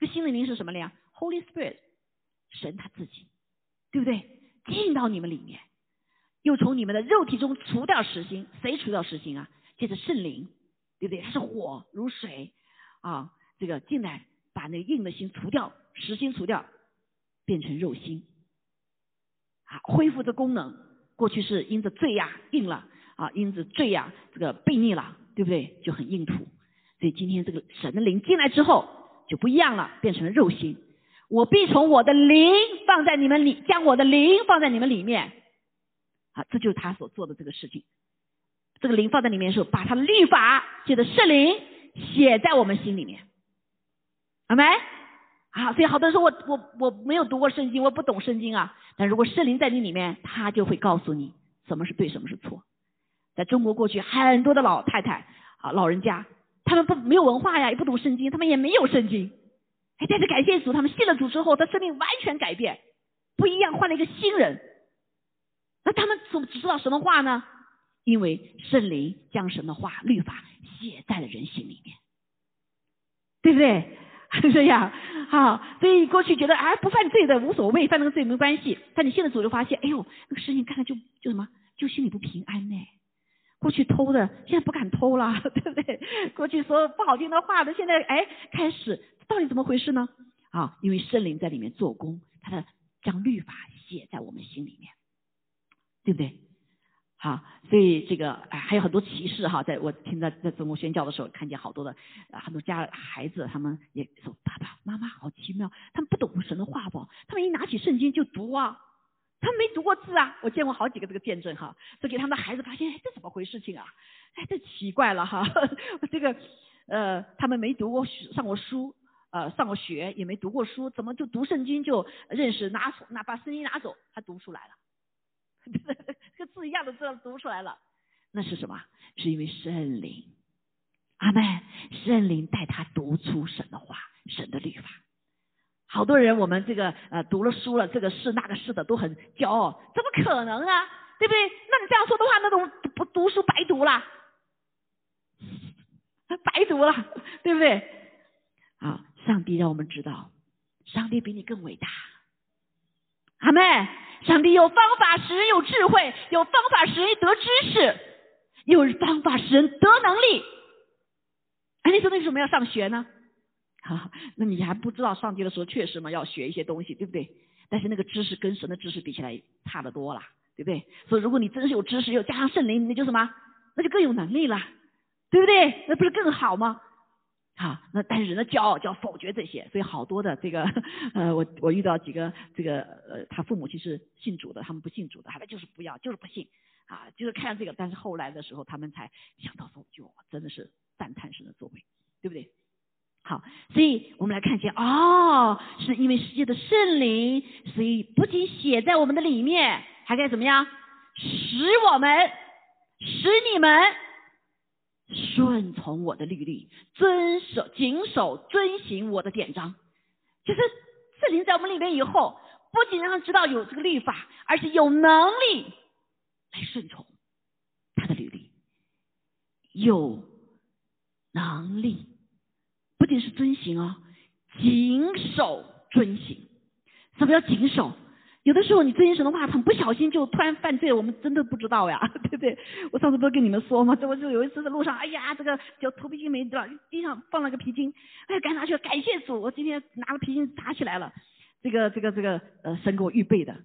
这个新的灵是什么灵？Holy Spirit，神他自己，对不对？进到你们里面，又从你们的肉体中除掉实心，谁除掉实心啊？接着圣灵，对不对？它是火如水啊，这个进来把那个硬的心除掉，实心除掉，变成肉心，啊，恢复这功能。过去是因着罪呀硬了啊，因着罪呀这个悖逆了，对不对？就很硬土。所以今天这个神的灵进来之后。就不一样了，变成了肉心。我必从我的灵放在你们里，将我的灵放在你们里面。啊，这就是他所做的这个事情。这个灵放在里面的时候，把他的律法，借着圣灵写在我们心里面。好没？啊，所以好多人说我我我没有读过圣经，我不懂圣经啊。但如果圣灵在你里面，他就会告诉你什么是对，什么是错。在中国过去很多的老太太啊，老人家。他们不没有文化呀，也不懂圣经，他们也没有圣经。但是感谢主，他们信了主之后，他生命完全改变，不一样，换了一个新人。那他们怎么只知道什么话呢？因为圣灵将神的话、律法写在了人心里面，对不对？是 *laughs* 这样。好，所以过去觉得哎不犯罪的无所谓，犯那个罪没关系。但你信了主就发现，哎呦，那个事情看看就就什么，就心里不平安呢。过去偷的，现在不敢偷了，*laughs* 对不对？过去说不好听的话的，现在哎，开始到底怎么回事呢？啊，因为圣灵在里面做工，他的将律法写在我们心里面，对不对？好，所以这个哎还有很多歧视哈，在我听到在中国宣教的时候，看见好多的很多家孩子，他们也说爸爸妈妈好奇妙，他们不懂神的话不？他们一拿起圣经就读啊。他没读过字啊，我见过好几个这个见证哈，就给他们的孩子发现，哎，这怎么回事情啊？哎，这奇怪了哈，*laughs* 这个呃，他们没读过上过书，呃，上过学也没读过书，怎么就读圣经就认识拿拿把圣经拿走，他读出来了，跟 *laughs* 字一样的字读出来了，那是什么？是因为圣灵，阿妹，圣灵带他读出神的话，神的律法。好多人，我们这个呃读了书了，这个是那个是的，都很骄傲，怎么可能啊？对不对？那你这样说的话，那种不读书白读了，*laughs* 白读了，对不对？啊，上帝让我们知道，上帝比你更伟大。阿妹，上帝有方法使人有智慧，有方法使人得知识，有方法使人得能力。哎，你说为什么要上学呢？哈，*laughs* 那你还不知道上帝的时候，确实嘛，要学一些东西，对不对？但是那个知识跟神的知识比起来差得多了，对不对？所以如果你真是有知识，又加上圣灵，那就什么？那就更有能力了，对不对？那不是更好吗？好，那但是人的骄傲就要否决这些，所以好多的这个呃，我我遇到几个这个呃，他父母其实信主的，他们不信主的，他们就是不要，就是不信啊，就是看这个，但是后来的时候，他们才想到说，就真的是赞叹神的作为，对不对？好，所以我们来看见，哦，是因为世界的圣灵，所以不仅写在我们的里面，还该怎么样？使我们，使你们顺从我的律例，遵守、谨守、遵行我的典章。就是圣灵在我们里面以后，不仅让他知道有这个律法，而且有能力来顺从他的律例，有能力。是遵行啊，谨守遵行。什么叫谨守？有的时候你遵循神的话，很不小心就突然犯罪了，我们真的不知道呀，*laughs* 对不对？我上次不是跟你们说吗？这我就有一次在路上，哎呀，这个叫头皮筋没了，地上放了个皮筋，哎，赶拿去，感谢主，我今天拿了皮筋扎起来了。这个这个这个呃，神给我预备的，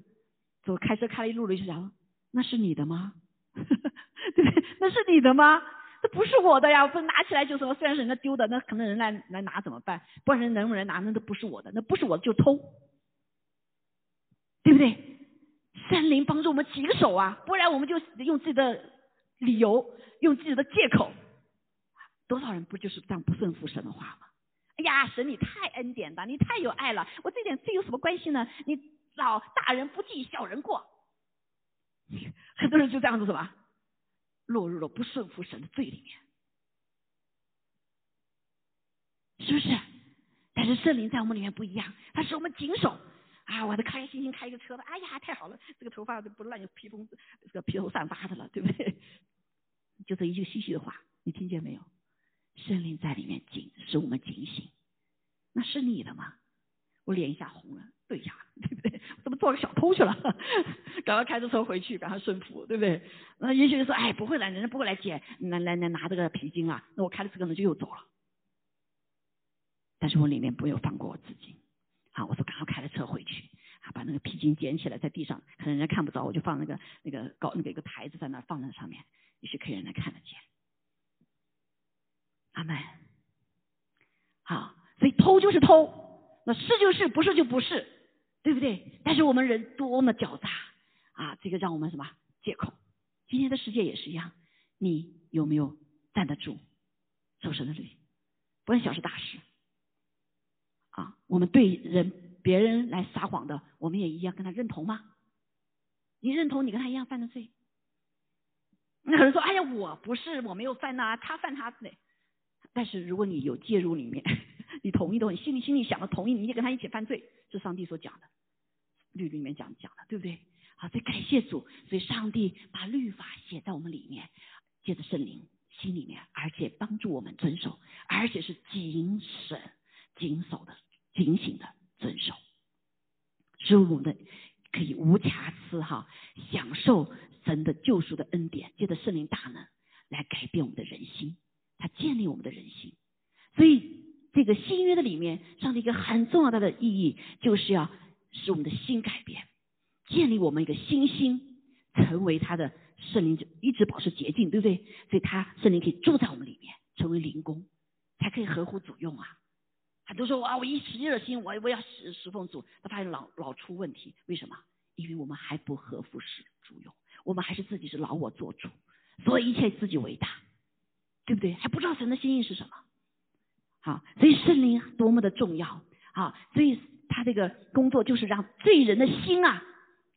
就开车开了一路的就想，那是你的吗？*laughs* 对不对？那是你的吗？这不是我的呀，不拿起来就说，虽然是人家丢的，那可能人来来拿怎么办？不管人能不能拿，那都不是我的，那不是我的就偷。对不对？森林帮助我们几个手啊，不然我们就用自己的理由，用自己的借口。多少人不就是这样不顺服神的话吗？哎呀，神你太恩典了，你太有爱了，我这点罪有什么关系呢？你老大人不计小人过，*laughs* 很多人就这样子是吧？落入了不顺服神的罪里面，是不是？但是圣灵在我们里面不一样，他使我们谨守。啊，我的开开心心开一个车的，哎呀，太好了，这个头发都不乱，披风，这个披头散发的了，对不对？*laughs* 就这一句细细的话，你听见没有？圣灵在里面警，使我们警醒。那是你的吗？我脸一下红了，对呀，对不对？怎么做个小偷去了？*laughs* 赶快开着车回去，赶快顺服，对不对？那也许说，哎，不会了，人家不会来捡，来来来拿这个皮筋啊，那我开着车可能就又走了。但是我里面没有放过我自己。啊，我说赶快开着车回去，啊，把那个皮筋捡起来在地上，可能人家看不着，我就放那个那个高那个一个台子在那放在上面，也许可以让人看得见。阿门。好，所以偷就是偷，那是就是，不是就不是，对不对？但是我们人多么狡诈啊！这个让我们什么借口？今天的世界也是一样，你有没有站得住？受神的律，不论小事大事。啊，我们对人别人来撒谎的，我们也一样跟他认同吗？你认同你跟他一样犯的罪？那有人说：“哎呀，我不是，我没有犯呐，他犯他的。”但是如果你有介入里面，你同意的话，你心里心里想的同意，你也跟他一起犯罪，是上帝所讲的律里面讲讲的，对不对？好，所以感谢主，所以上帝把律法写在我们里面，借着圣灵心里面，而且帮助我们遵守，而且是谨慎谨守的。警醒的遵守，使我们的可以无瑕疵哈，享受神的救赎的恩典，借着圣灵大能来改变我们的人心，他建立我们的人心。所以这个新约的里面，上帝一个很重要的意义，就是要使我们的心改变，建立我们一个新心，成为他的圣灵就一直保持洁净，对不对？所以他圣灵可以住在我们里面，成为灵工，才可以合乎主用啊。很多说啊，我一时热心，我我要侍侍奉主，他发现老老出问题，为什么？因为我们还不合乎使主用，我们还是自己是老我做主，所以一切自己为大，对不对？还不知道神的心意是什么？好，所以圣灵多么的重要啊！所以他这个工作就是让罪人的心啊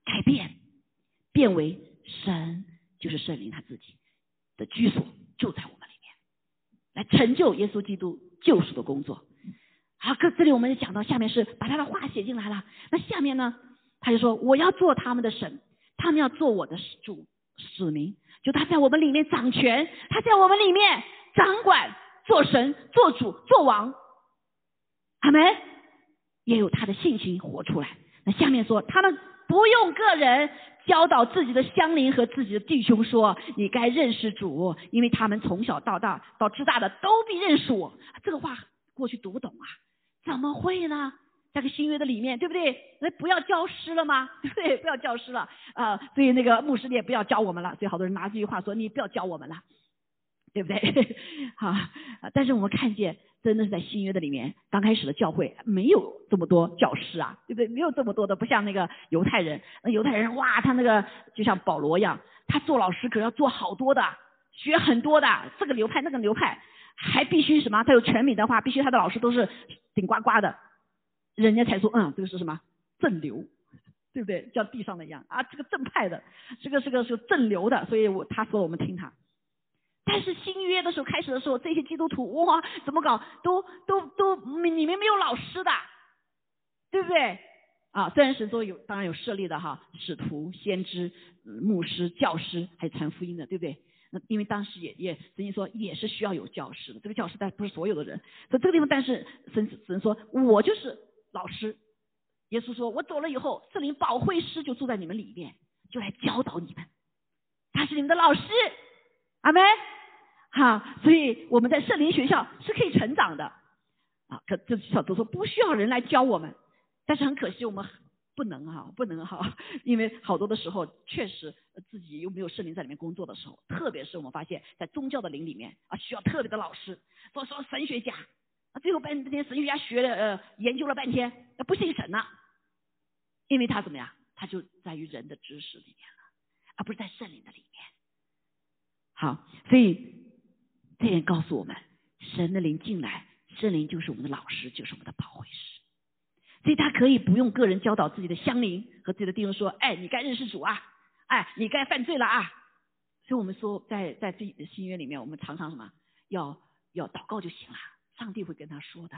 改变，变为神就是圣灵他自己的居所，就在我们里面，来成就耶稣基督救赎的工作。好，这这里我们就讲到下面是把他的话写进来了。那下面呢，他就说我要做他们的神，他们要做我的主使民。就他在我们里面掌权，他在我们里面掌管，做神、做主、做王。阿门也有他的性情活出来。那下面说，他们不用个人教导自己的乡邻和自己的弟兄说，你该认识主，因为他们从小到大到知大的都必认识我。这个话过去读不懂啊。怎么会呢？在个新约的里面，对不对？那不要教师了吗？对不对？不要教师了啊！所以那个牧师你也不要教我们了。所以好多人拿这句话说：“你不要教我们了，对不对？” *laughs* 好，但是我们看见，真的是在新约的里面，刚开始的教会没有这么多教师啊，对不对？没有这么多的，不像那个犹太人。那犹太人哇，他那个就像保罗一样，他做老师可要做好多的，学很多的，这个流派那个流派。还必须什么？他有全名的话，必须他的老师都是顶呱呱的，人家才说嗯，这个是什么正流，对不对？叫地上的一样啊，这个正派的，这个是个是正流的，所以我他说我们听他。但是新约的时候开始的时候，这些基督徒哇，怎么搞？都都都，里面没有老师的，对不对？啊，虽然神说有，当然有设立的哈，使徒、先知、牧师、教师，还有传福音的，对不对？那因为当时也也曾经说也是需要有教师的，这个教师但不是所有的人，所以这个地方但是神神说，我就是老师，耶稣说：“我走了以后，圣灵保惠师就住在你们里面，就来教导你们，他是你们的老师。”阿门。好，所以我们在圣灵学校是可以成长的。啊，可这小都说不需要人来教我们，但是很可惜我们不能哈，不能哈，*laughs* 因为好多的时候确实自己又没有圣灵在里面工作的时候，特别是我们发现，在宗教的灵里面啊，需要特别的老师，说说神学家。啊，最后半天神学家学了呃研究了半天，那不信神了，因为他怎么样？他就在于人的知识里面了，而不是在圣灵的里面。好，所以这点告诉我们，神的灵进来，圣灵就是我们的老师，就是我们的保惠师，所以他可以不用个人教导自己的乡邻和自己的弟兄说，哎，你该认识主啊，哎，你该犯罪了啊。所以我们说，在在自己的新约里面，我们常常什么，要要祷告就行了。上帝会跟他说的，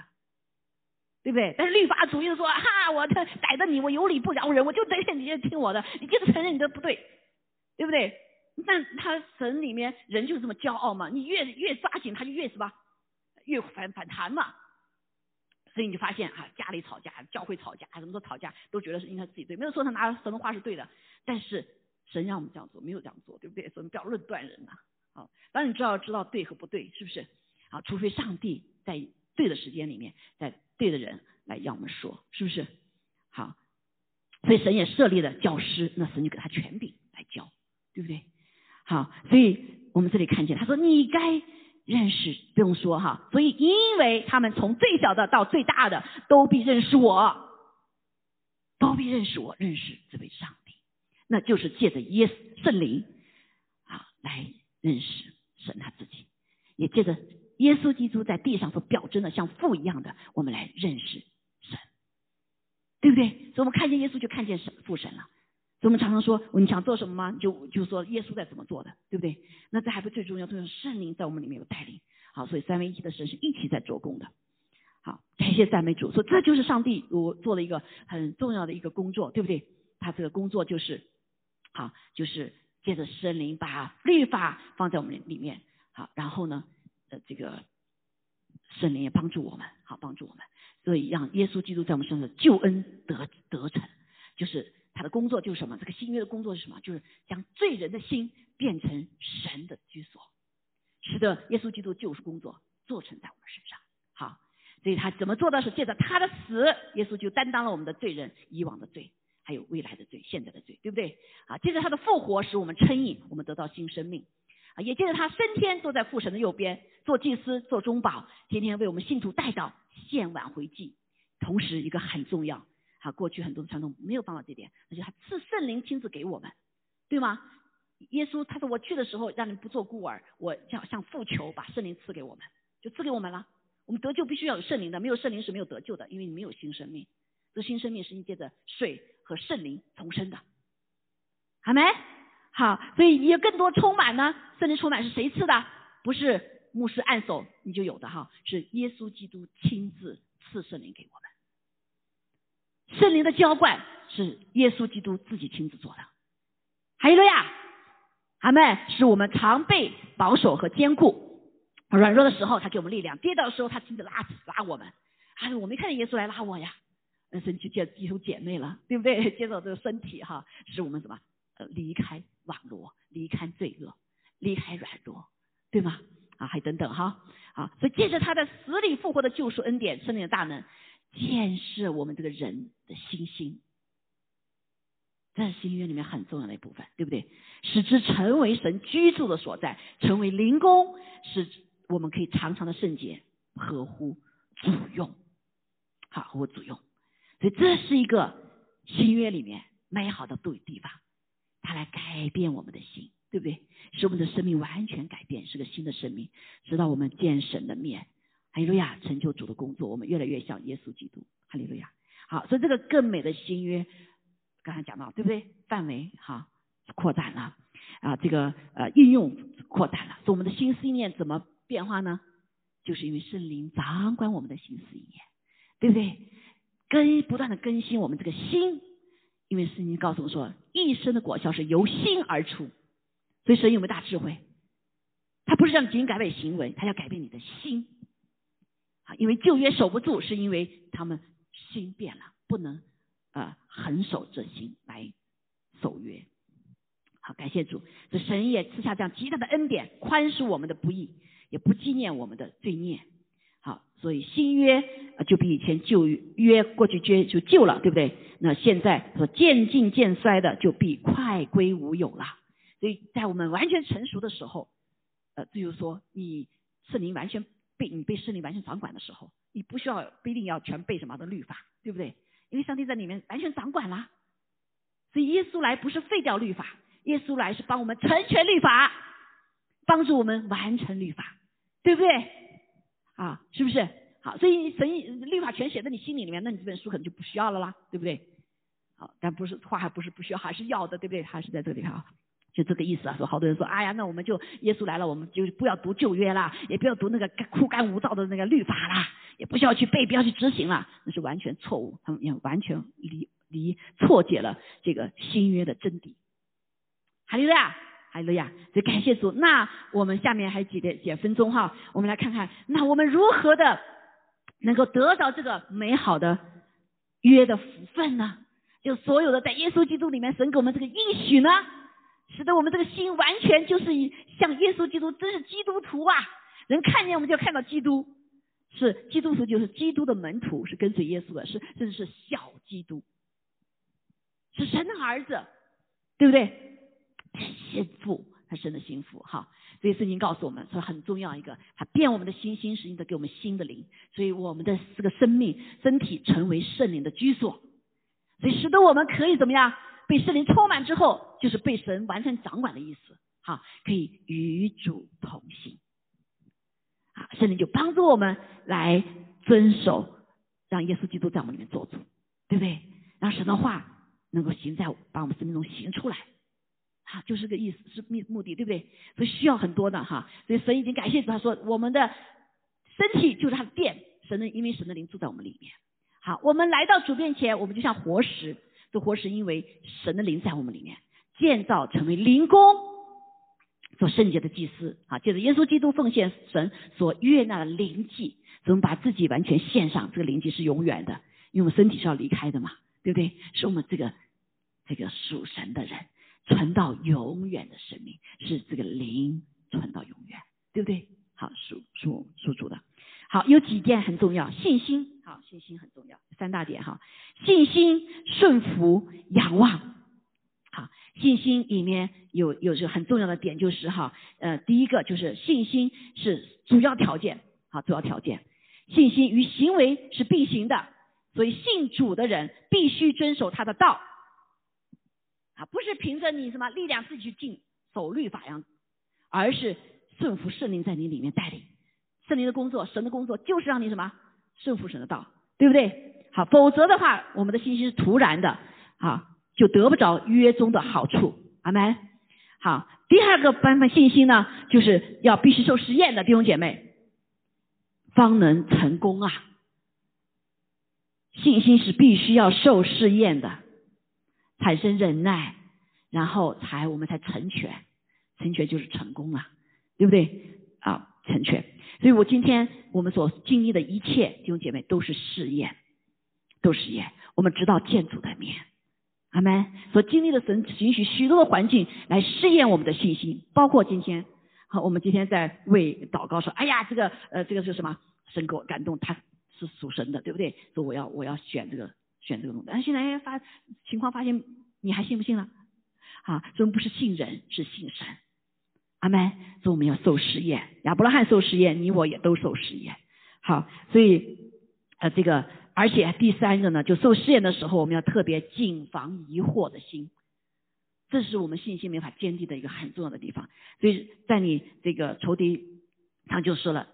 对不对？但是律法主义说，哈，我他逮着你，我有理不饶人，我就得你就听我的，你就承认你的不对，对不对？但他神里面人就是这么骄傲嘛，你越越抓紧他就越什么，越反反弹嘛。所以你就发现啊，家里吵架，教会吵架，什么都吵架，都觉得是应该自己对，没有说他拿神的话是对的。但是神让我们这样做，没有这样做，对不对？所以不要论断人呐。好，当你知道知道对和不对，是不是？啊，除非上帝。在对的时间里面，在对的人来让我们说，是不是？好，所以神也设立了教师，那神就给他权柄来教，对不对？好，所以我们这里看见他说你该认识，不用说哈。所以因为他们从最小的到最大的都必认识我，都必认识我，认识这位上帝，那就是借着耶稣圣灵啊来认识神他自己，也借着。耶稣基督在地上所表征的像父一样的，我们来认识神，对不对？所以我们看见耶稣就看见神父神了。所以我们常常说，你想做什么吗？就就说耶稣在怎么做的，对不对？那这还不最重要，就是圣灵在我们里面有带领。好，所以三位一体的神是一起在做工的。好，感谢赞美主，说这就是上帝我做了一个很重要的一个工作，对不对？他这个工作就是，好，就是借着圣灵把律法放在我们里面。好，然后呢？呃这个圣灵也帮助我们，好帮助我们，所以让耶稣基督在我们身上救恩得得成，就是他的工作就是什么？这个新约的工作是什么？就是将罪人的心变成神的居所，使得耶稣基督救赎工作做成在我们身上。好，所以他怎么做到？是借着他的死，耶稣就担当了我们的罪人以往的罪，还有未来的罪，现在的罪，对不对？啊，借着他的复活，使我们称义，我们得到新生命。啊，也借着他升天，坐在父神的右边，做祭司，做中保，天天为我们信徒带到献挽回祭。同时，一个很重要，啊，过去很多的传统没有办法这点，那就他赐圣灵亲自给我们，对吗？耶稣他说我去的时候，让你不做孤儿，我要向父求，把圣灵赐给我们，就赐给我们了。我们得救必须要有圣灵的，没有圣灵是没有得救的，因为你没有新生命。这新生命是你借着水和圣灵重生的，好没？好，所以你有更多充满呢。圣灵充满是谁赐的？不是牧师按手你就有的哈，是耶稣基督亲自赐圣灵给我们。圣灵的浇灌是耶稣基督自己亲自做的。还有了呀，阿妹是我们常被保守和坚固，软弱的时候他给我们力量，跌倒的时候他亲自拉拉我们。哎，我没看见耶稣来拉我呀，那神就接弟兄姐妹了，对不对？*laughs* 接受这个身体哈，使我们什么？呃，离开网络，离开罪恶，离开软弱，对吗？啊，还等等哈，啊，所以借着他的死里复活的救赎恩典，圣灵的大能，建设我们这个人的心心，这是新约里面很重要的一部分，对不对？使之成为神居住的所在，成为灵宫，使我们可以常常的圣洁，合乎主用，好，合乎主用。所以这是一个新约里面美好的对地方。它来改变我们的心，对不对？使我们的生命完全改变，是个新的生命，直到我们见神的面。哈利路亚，成就主的工作，我们越来越像耶稣基督。哈利路亚。好，所以这个更美的新约，刚才讲到，对不对？范围哈扩展了啊，这个呃应用扩展了。所以我们的心思念怎么变化呢？就是因为圣灵掌管我们的心思念，对不对？更不断的更新我们这个心。因为圣经告诉我们说，一生的果效是由心而出，所以神有没有大智慧？他不是让你仅改变行为，他要改变你的心。啊，因为旧约守不住，是因为他们心变了，不能呃恒守这心来守约。好，感谢主，这神也赐下这样极大的恩典，宽恕我们的不义，也不纪念我们的罪孽。好，所以新约就比以前旧约过去约就旧了，对不对？那现在说渐进渐衰的，就必快归无有了。所以在我们完全成熟的时候，呃，比如说你圣灵完全被你被圣灵完全掌管的时候，你不需要不一定要全背什么的律法，对不对？因为上帝在里面完全掌管了。所以耶稣来不是废掉律法。耶稣来是帮我们成全律法，帮助我们完成律法，对不对？啊，是不是？好，所以神律法全写在你心里里面，那你这本书可能就不需要了啦，对不对？好，但不是话还不是不需要，还是要的，对不对？还是在这里啊，就这个意思啊。说好多人说，哎呀，那我们就耶稣来了，我们就不要读旧约啦，也不要读那个枯干无道的那个律法啦，也不需要去背，不要去执行了，那是完全错误，他们也完全离离错解了这个新约的真谛。哈利路亚，哈利路亚！所以感谢主。那我们下面还几点几分钟哈，我们来看看，那我们如何的能够得到这个美好的约的福分呢？就所有的在耶稣基督里面，神给我们这个应许呢，使得我们这个心完全就是一像耶稣基督，真是基督徒啊！人看见我们就看到基督，是基督徒就是基督的门徒，是跟随耶稣的，是甚至是小基督，是神的儿子，对不对？幸福，他生的幸福哈。所以圣经告诉我们，说很重要一个，他变我们的心，心实际的给我们新的灵，所以我们的这个生命身体成为圣灵的居所，所以使得我们可以怎么样？被圣灵充满之后，就是被神完全掌管的意思，哈，可以与主同行，啊，圣灵就帮助我们来遵守，让耶稣基督在我们里面做主，对不对？让神的话能够行在把我们生命中行出来。啊，就是个意思，是目目的，对不对？所以需要很多的哈。所以神已经感谢他说，我们的身体就是他的殿，神的因为神的灵住在我们里面。好，我们来到主面前，我们就像活石，这活是因为神的灵在我们里面，建造成为灵宫，做圣洁的祭司。啊，借着耶稣基督奉献神所悦纳的灵祭，怎么把自己完全献上？这个灵祭是永远的，因为我们身体是要离开的嘛，对不对？是我们这个这个属神的人。存到永远的生命是这个灵存到永远，对不对？好，属属属主的。好，有几件很重要，信心，好，信心很重要，三大点哈，信心、顺服、仰望。好，信心里面有有个很重要的点就是哈，呃，第一个就是信心是主要条件，好，主要条件，信心与行为是并行的，所以信主的人必须遵守他的道。啊，不是凭着你什么力量自己去进守律法样，而是顺服圣灵在你里面带领，圣灵的工作，神的工作就是让你什么顺服神的道，对不对？好，否则的话，我们的信心是突然的，啊，就得不着约中的好处。阿门。好，第二个版本信心呢，就是要必须受实验的弟兄姐妹，方能成功啊。信心是必须要受试验的。产生忍耐，然后才我们才成全，成全就是成功了，对不对？成全。所以我今天我们所经历的一切弟兄姐妹都是试验，都是试验。我们知道建主的面，阿门。所经历的神允许许多的环境来试验我们的信心，包括今天，好，我们今天在为祷告说，哎呀，这个呃，这个是什么？神给我感动，他是属神的，对不对？说我要我要选这个。选这个东西，但现在发情况发现，你还信不信了？啊，所以不是信人，是信神。阿门。所以我们要受实验，亚伯拉罕受实验，你我也都受实验。好，所以呃，这个而且第三个呢，就受试验的时候，我们要特别谨防疑惑的心，这是我们信心没法坚定的一个很重要的地方。所以在你这个仇敌，他就说了，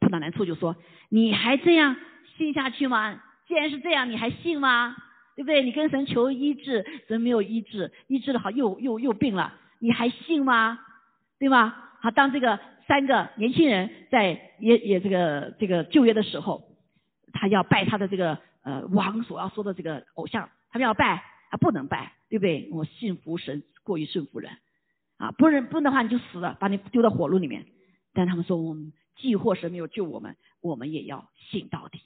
碰到难处就说，你还这样信下去吗？既然是这样，你还信吗？对不对？你跟神求医治，神没有医治，医治的好又又又病了，你还信吗？对吗？好，当这个三个年轻人在也也这个这个就业的时候，他要拜他的这个呃王所要说的这个偶像，他们要拜，他不能拜，对不对？我信服神过于顺服人，啊，不然不然的话你就死了，把你丢到火炉里面。但他们说，既或神没有救我们，我们也要信到底。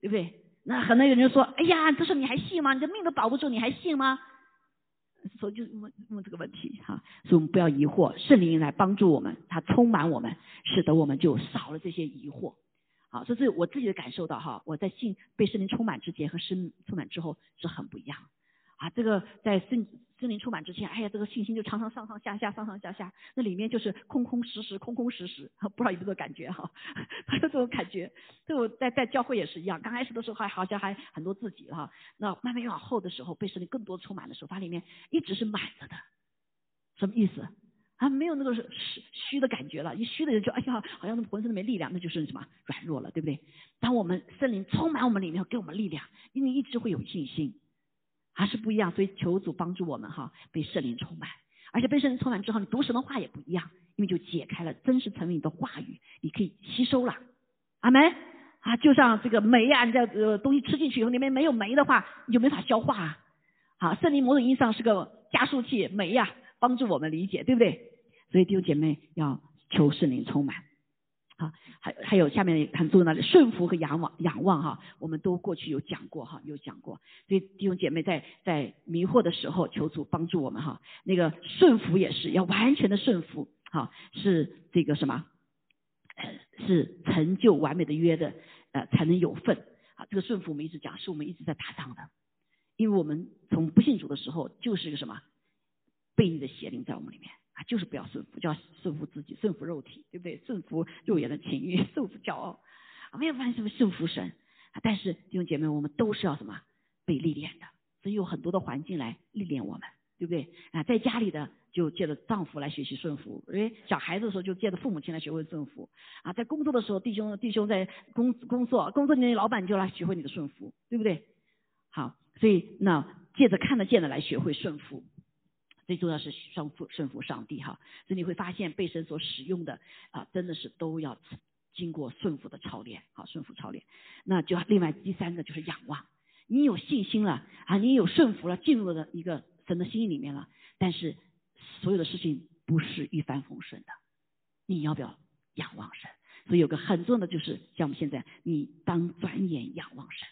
对不对？那很多人就说，哎呀，这事你还信吗？你的命都保不住，你还信吗？所以就问问这个问题哈，所以我们不要疑惑，圣灵来帮助我们，他充满我们，使得我们就少了这些疑惑。好，这是我自己的感受到哈，我在信被圣灵充满之前和圣充满之后是很不一样。啊，这个在圣圣灵充满之前，哎呀，这个信心就常常上上下下，上上下下，那里面就是空空实实，空空实实，不知道有没有这个感觉哈？*laughs* 他有这种感觉，这我在在教会也是一样，刚开始的时候还好像还很多自己哈，那慢慢越往后的时候，被圣灵更多充满的时候，它里面一直是满着的，什么意思？啊，没有那个虚虚的感觉了，一虚的人就哎呀，好像浑身都没力量，那就是什么软弱了，对不对？当我们圣灵充满我们里面，给我们力量，因为一直会有信心。还是不一样，所以求主帮助我们哈，被圣灵充满，而且被圣灵充满之后，你读什么话也不一样，因为就解开了，真实成为你的话语，你可以吸收了。阿门啊，就像这个酶啊，你这呃东西吃进去以后，里面没有酶的话，你就没法消化啊。好，圣灵某种意义上是个加速器，酶呀，帮助我们理解，对不对？所以弟兄姐妹要求圣灵充满。啊，还还有下面很重要的顺服和仰望，仰望哈，我们都过去有讲过哈，有讲过。所以弟兄姐妹在在迷惑的时候，求主帮助我们哈。那个顺服也是要完全的顺服，哈，是这个什么？是成就完美的约的，呃，才能有份。啊，这个顺服我们一直讲，是我们一直在打仗的，因为我们从不信主的时候就是个什么，悖逆的邪灵在我们里面。啊，就是不要顺服，就要顺服自己，顺服肉体，对不对？顺服肉眼的情欲，*laughs* 顺服骄傲，啊，没有办法什么顺服神。啊，但是弟兄姐妹，我们都是要什么被历练的，所以有很多的环境来历练我们，对不对？啊，在家里的就借着丈夫来学习顺服，因为，小孩子的时候就借着父母亲来学会顺服。啊，在工作的时候，弟兄弟兄在工工作工作里面，老板就来学会你的顺服，对不对？好，所以那借着看得见的来学会顺服。最重要是顺服顺服上帝哈，所以你会发现被神所使用的啊，真的是都要经过顺服的操练，好顺服操练。那就另外第三个就是仰望，你有信心了啊，你有顺服了，进入了一个神的心意里面了，但是所有的事情不是一帆风顺的，你要不要仰望神？所以有个很重要的就是，像我们现在，你当转眼仰望神。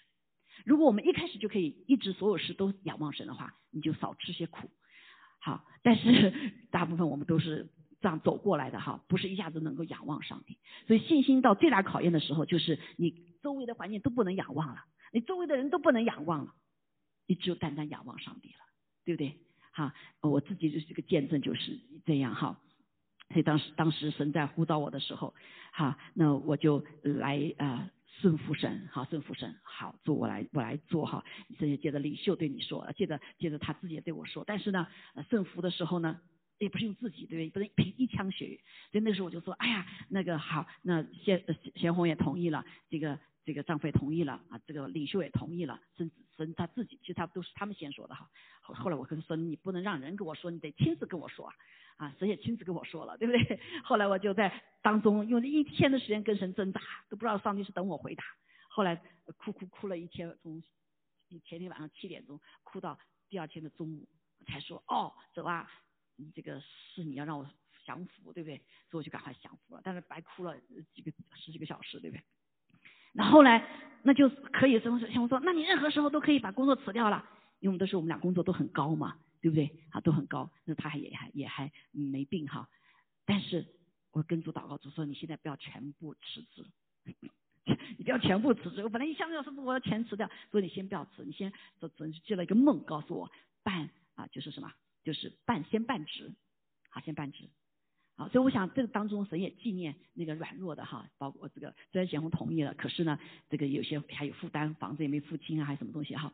如果我们一开始就可以一直所有事都仰望神的话，你就少吃些苦。好，但是大部分我们都是这样走过来的哈，不是一下子能够仰望上帝。所以信心到最大考验的时候，就是你周围的环境都不能仰望了，你周围的人都不能仰望了，你只有单单仰望上帝了，对不对？哈，我自己就是这个见证就是这样哈。所以当时当时神在呼召我的时候，哈，那我就来啊。顺服神，好顺服神，好做我来我来做哈。甚至接着领袖对你说，接着接着他自己也对我说。但是呢，呃顺服的时候呢，也不是用自己，对不对？不能凭一腔血。所以那时候我就说，哎呀，那个好，那贤贤红也同意了，这个这个张飞同意了啊，这个领袖也同意了，甚至神他自己，其实他都是他们先说的哈。后后来我跟他说，你不能让人跟我说，你得亲自跟我说啊。啊，神也亲自跟我说了，对不对？*laughs* 后来我就在当中用了一天的时间跟神挣扎，都不知道上帝是等我回答。后来哭哭哭了一天，从前天晚上七点钟哭到第二天的中午，才说哦，走啊，这个是你要让我降服，对不对？所以我就赶快降服了，但是白哭了几个十几个小时，对不对？那后来那就可以，像我说，那你任何时候都可以把工作辞掉了，因为我们都是我们俩工作都很高嘛。对不对？啊，都很高，那他还也还也还没病哈。但是我跟主祷告，主说你现在不要全部辞职，*laughs* 你不要全部辞职。我本来一想要说我要全辞掉，所以你先不要辞，你先总总接了一个梦，告诉我办啊，就是什么，就是办先办职，好先办职。好，所以我想这个当中神也纪念那个软弱的哈，包括这个虽然贤红同意了，可是呢，这个有些还有负担，房子也没付清啊，还有什么东西哈。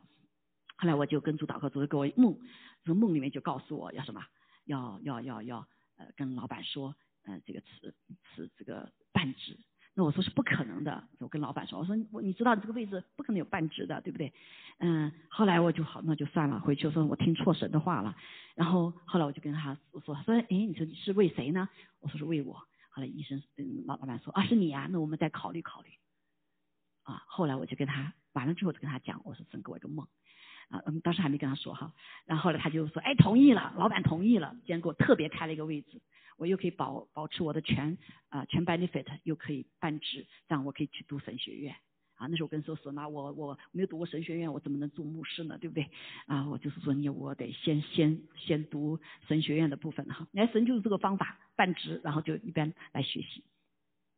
后来我就跟主祷告，主就给我梦，这个梦里面就告诉我要什么，要要要要呃跟老板说，嗯这个辞辞这个半职。那我说是不可能的，我跟老板说，我说我你知道你这个位置不可能有半职的，对不对？嗯，后来我就好那就算了，回去说我听错神的话了。然后后来我就跟他说说，哎你说你是为谁呢？我说是为我。后来医生老老板说啊是你啊，那我们再考虑考虑。啊，后来我就跟他完了之后就跟他讲，我说神给我一个梦。啊，嗯，当时还没跟他说哈，然后呢他就说，哎，同意了，老板同意了，今天给我特别开了一个位置，我又可以保保持我的全啊全 benefit，又可以半职，这样我可以去读神学院，啊，那时候我跟说说，那我我没有读过神学院，我怎么能做牧师呢？对不对？啊，我就是说你我得先先先读神学院的部分哈。来，神就是这个方法，半职，然后就一边来学习，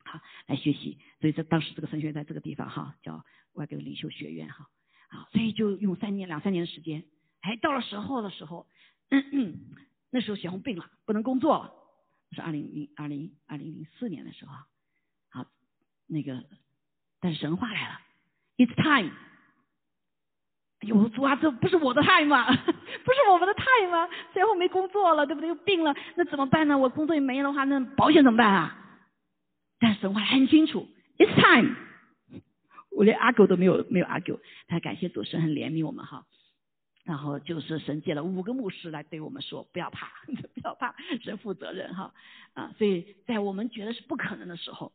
好来学习。所以这当时这个神学院在这个地方哈，叫外国领袖学院哈。啊，所以就用三年两三年的时间，哎，到了时候的时候，嗯 *clears throat* 嗯那时候小红病了，不能工作了，是二零零二零二零零四年的时候，好，那个。但是神话来了，It's time。哎呦，主啊，这不是我的 time 吗？*laughs* 不是我们的 time 吗？最后没工作了，对不对？又病了，那怎么办呢？我工作也没了的话，那保险怎么办啊？但神话很清楚，It's time。我连阿狗都没有没有阿狗，他感谢主神很怜悯我们哈。然后就是神借了五个牧师来对我们说，不要怕，*laughs* 不要怕，神负责任哈。啊，所以在我们觉得是不可能的时候，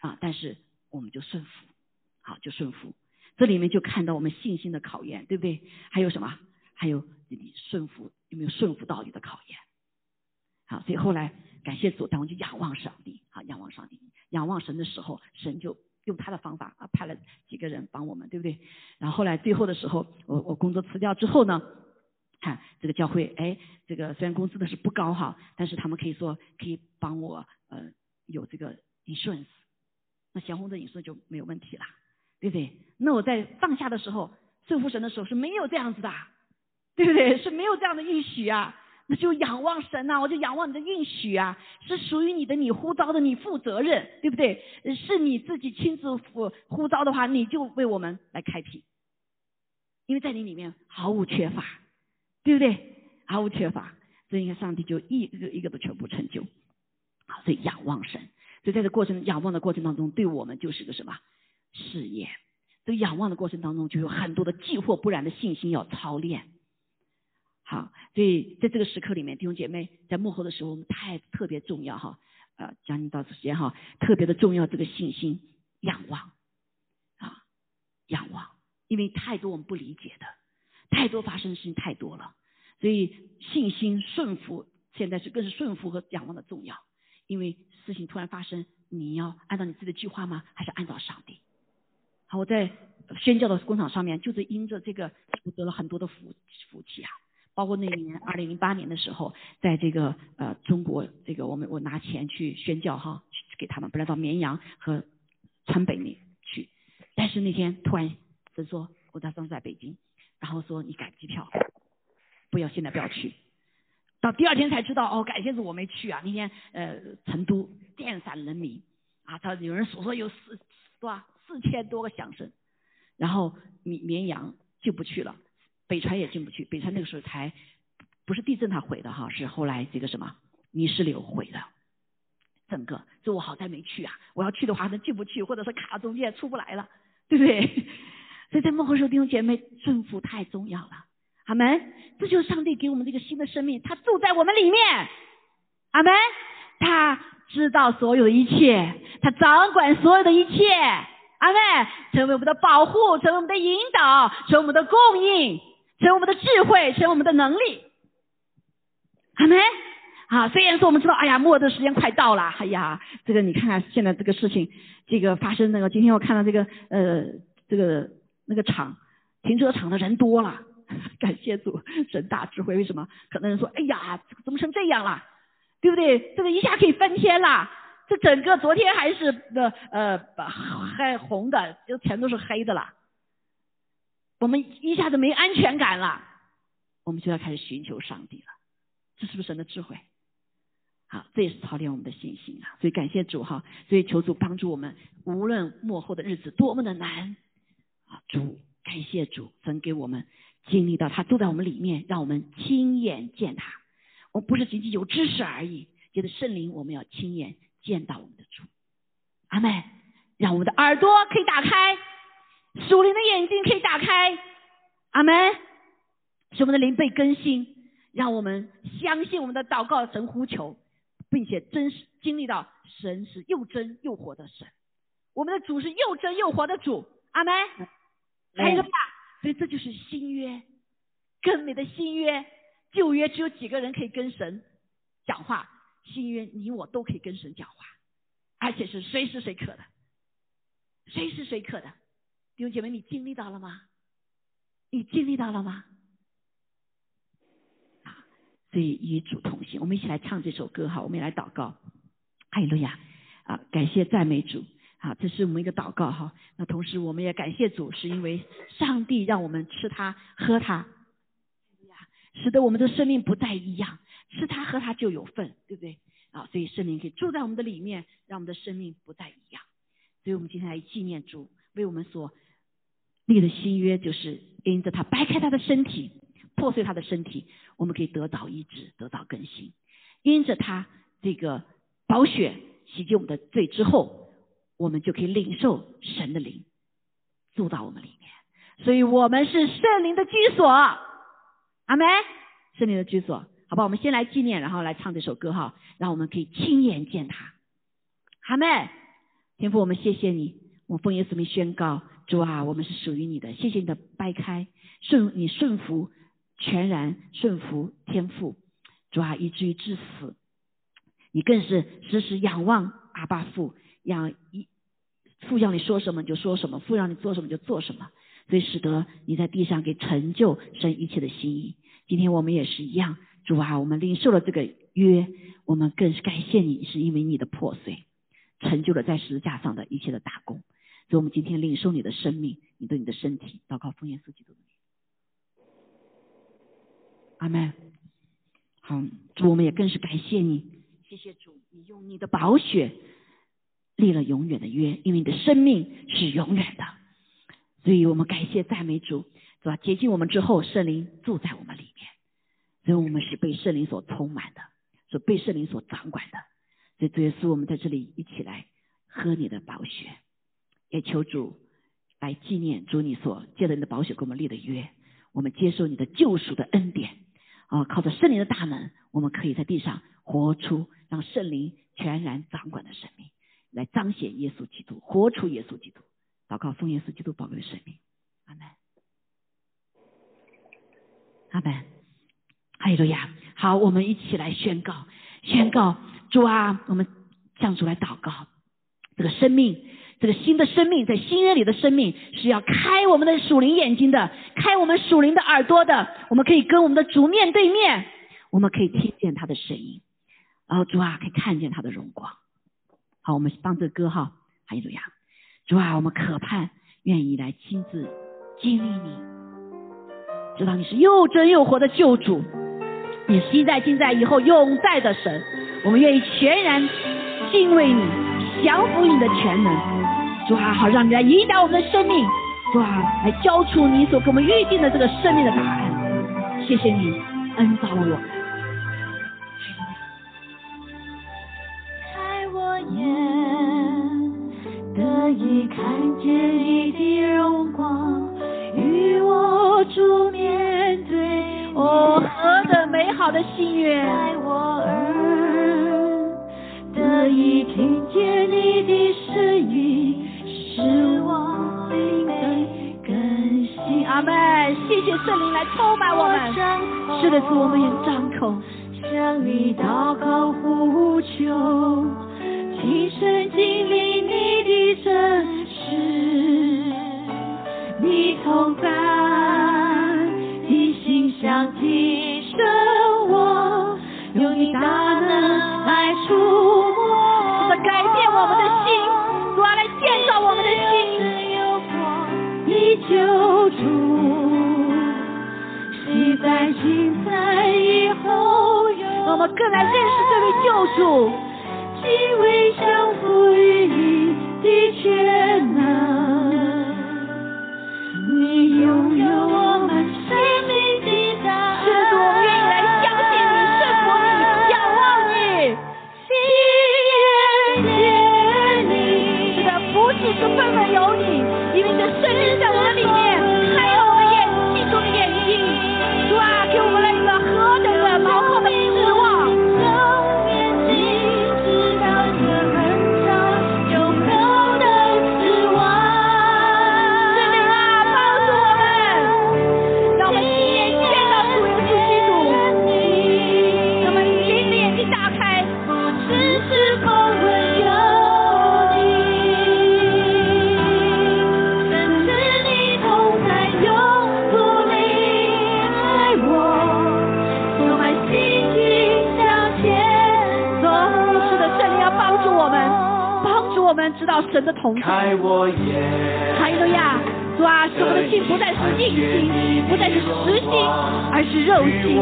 啊，但是。我们就顺服，好就顺服，这里面就看到我们信心的考验，对不对？还有什么？还有你顺服有没有顺服到底的考验？好，所以后来感谢主，但我就仰望上帝，好仰望上帝，仰望神的时候，神就用他的方法啊派了几个人帮我们，对不对？然后后来最后的时候，我我工作辞掉之后呢，看这个教会，哎，这个虽然工资的是不高哈，但是他们可以说可以帮我呃有这个 insurance。那祥红的 insurance 就没有问题了，对不对？那我在放下的时候，顺服神的时候是没有这样子的，对不对？是没有这样的应许啊。那就仰望神呐，我就仰望你的应许啊，是属于你的，你呼召的，你负责任，对不对？是你自己亲自呼呼召的话，你就为我们来开辟，因为在你里面毫无缺乏，对不对？毫无缺乏，所以你看上帝就一个一个的全部成就，好，所以仰望神。所以在这过程仰望的过程当中，对我们就是个什么试验？所以仰望的过程当中，就有很多的既或不然的信心要操练。好，所以在这个时刻里面，弟兄姐妹在幕后的时候，我们太特别重要哈。呃，将近到时间哈，特别的重要这个信心仰望啊，仰望，因为太多我们不理解的，太多发生的事情太多了，所以信心顺服现在是更是顺服和仰望的重要，因为。事情突然发生，你要按照你自己的计划吗？还是按照上帝？好，我在宣教的工厂上面，就是因着这个，我得了很多的福福气啊。包括那一年，二零零八年的时候，在这个呃中国，这个我们我拿钱去宣教哈，去给他们，本来到绵阳和川北那去，但是那天突然神说，我打算在北京，然后说你改机票，不要现在不要去。到第二天才知道哦，感谢是我没去啊。那天呃，成都电闪人迷啊，他有人所说有四多少四千多个响声，然后绵绵阳就不去了，北川也进不去。北川那个时候才不是地震它毁的哈，是后来这个什么泥石流毁的，整个。这我好在没去啊，我要去的话那进不去，或者是卡中间出不来了，对不对？*laughs* 所以在幕后时候弟兄姐妹顺服太重要了。阿门，这就是上帝给我们这个新的生命，他住在我们里面。阿门，他知道所有的一切，他掌管所有的一切。阿门，成为我们的保护，成为我们的引导，成为我们的供应，成为我们的智慧，成为我们的能力。阿门。啊，虽然说我们知道，哎呀，末的时间快到了。哎呀，这个你看看现在这个事情，这个发生那个，今天我看到这个呃，这个那个场停车场的人多了。*laughs* 感谢主，神大智慧。为什么？可能人说：“哎呀，怎么成这样了？对不对？这个一下可以翻天了。这整个昨天还是的呃黑红的，就全都是黑的了。我们一下子没安全感了，我们就要开始寻求上帝了。这是不是神的智慧？好，这也是操练我们的信心啊。所以感谢主哈，所以求主帮助我们，无论幕后的日子多么的难啊，主感谢主，曾给我们。经历到他住在我们里面，让我们亲眼见他。我们不是仅仅有知识而已，觉得圣灵，我们要亲眼见到我们的主。阿妹，让我们的耳朵可以打开，属灵的眼睛可以打开。阿门，使我们的灵被更新，让我们相信我们的祷告神呼求，并且真实经历到神是又真又活的神。我们的主是又真又活的主。阿门，还有什么？所以这就是新约，更美的新约。旧约只有几个人可以跟神讲话，新约你我都可以跟神讲话，而且是随时随刻的，随时随刻的。弟兄姐妹，你经历到了吗？你经历到了吗？啊，所以与主同行，我们一起来唱这首歌哈，我们也来祷告。哈利路亚啊，感谢赞美主啊，这是我们一个祷告哈。那同时我们也感谢主，是因为上帝让我们吃它喝它，使得我们的生命不再一样，吃它喝它就有份，对不对？啊，所以圣灵可以住在我们的里面，让我们的生命不再一样。所以我们今天来纪念主为我们所。立的新约就是因着他掰开他的身体，破碎他的身体，我们可以得到医治，得到更新。因着他这个宝血洗净我们的罪之后，我们就可以领受神的灵住到我们里面。所以我们是圣灵的居所，阿门。圣灵的居所，好吧？我们先来纪念，然后来唱这首歌哈，让我们可以亲眼见他。阿门。天父，我们谢谢你，我奉耶稣名宣告。主啊，我们是属于你的，谢谢你的掰开顺你顺服全然顺服天赋，主啊，以至于至死，你更是时时仰望阿爸父，仰一父要你说什么就说什么，父让你做什么就做什么，所以使得你在地上给成就神一切的心意。今天我们也是一样，主啊，我们领受了这个约，我们更是感谢你，是因为你的破碎成就了在十字架上的一切的大功。所以我们今天领受你的生命，你对你的身体，祷告奉耶稣基督，阿门。好，主，我们也更是感谢你，谢谢主，你用你的宝血立了永远的约，因为你的生命是永远的。所以我们感谢赞美主，是吧？接近我们之后，圣灵住在我们里面，所以我们是被圣灵所充满的，是被圣灵所掌管的。所以主耶稣，我们在这里一起来喝你的宝血。也求主来纪念主你所借的你的宝血给我们立的约，我们接受你的救赎的恩典啊！靠着圣灵的大门，我们可以在地上活出让圣灵全然掌管的生命，来彰显耶稣基督，活出耶稣基督，祷告奉耶稣基督宝贵的生命，阿门，阿门，哈利路亚！好，我们一起来宣告，宣告主啊，我们向主来祷告，这个生命。这个新的生命，在新约里的生命是要开我们的属灵眼睛的，开我们属灵的耳朵的。我们可以跟我们的主面对面，我们可以听见他的声音，然后主啊可以看见他的荣光。好，我们放这个歌哈，哈利路亚。主啊，我们渴盼愿意来亲自经历你，知道你是又真又活的救主，你昔在今在以后永在的神。我们愿意全然敬畏你，降服你的全能。主啊，好让你来引导我们的生命，主啊，来交出你所给我们预定的这个生命的答案。谢谢你恩造我。开我眼，得以看见你的荣光，与我主面对。我，何等美好的心愿！开我耳，得以听见你的声音。新。阿门！谢谢圣灵来充满我们。是的，主，我们也张口向你祷告呼求，亲身经历你的真实，你同在，你心想提升我，用你大能来触摸，改变我们的心。建造我们的心，你救主，昔在今在以后，我们更来认识这位救主，敬畏降服于你的全能，你拥有我们生命的大爱，是主，我们愿意来相信你，顺服你，仰望你，谢谢。是份份有你，神的同在。哈利路亚！主啊，使我们的心不再是硬心，不再是实心，而是肉心。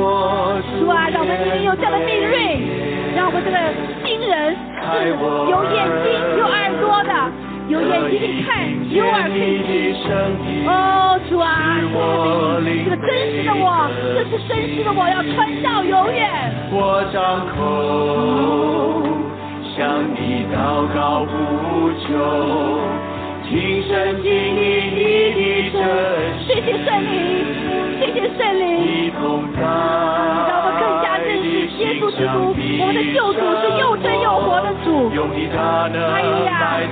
主啊，让我们里有这样的敏锐，让我们这个新人是有眼睛、有耳朵的，有眼睛可以看，有耳可以听。哦，主啊，这个真实的我，这是真实的我，要传到永远。我张口向你祷告呼求。亲身经历你的真实，谢谢圣灵，谢谢圣灵，让我们更加认识耶稣基督，我们的救主是又真又活的主。哎呀，哇，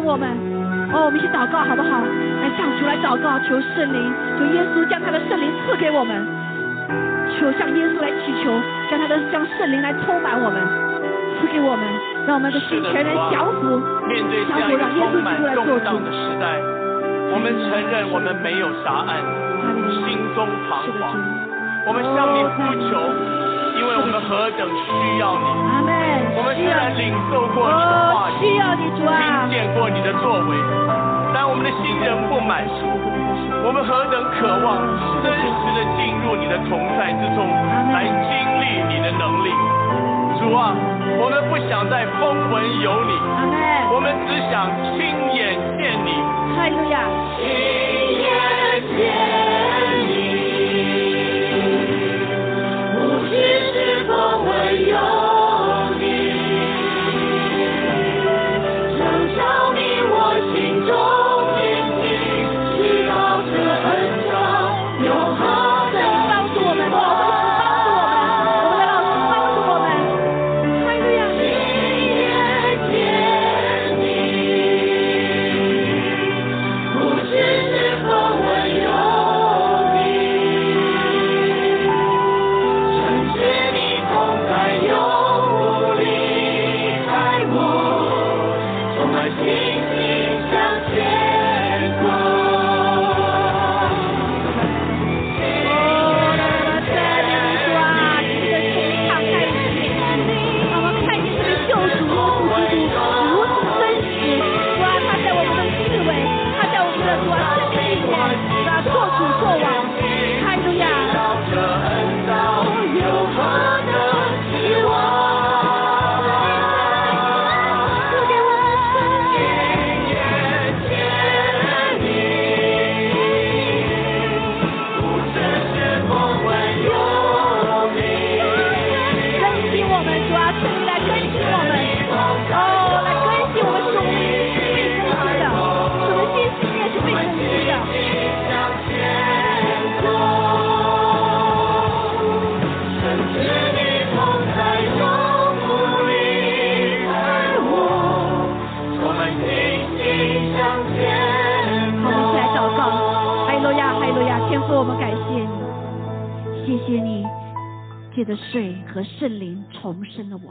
我们哦，我们一起祷告好不好？来向主来祷告，求圣灵，求耶稣将他的圣灵赐给我们，求向耶稣来祈求，将他的将圣灵来充满我们，赐给我们，让我们的心全人降服，降服让耶稣基督来做主。的时代，我们承认我们没有答案，心中彷徨，我们向你呼求。因为我们何等需要你，我们虽然领受过你的话语，听见过你的作为，但我们的心仍不满足。我们何等渴望真实的进入你的同在之中，来经历你的能力。主啊，我们不想再风闻有你，我们只想亲眼见你。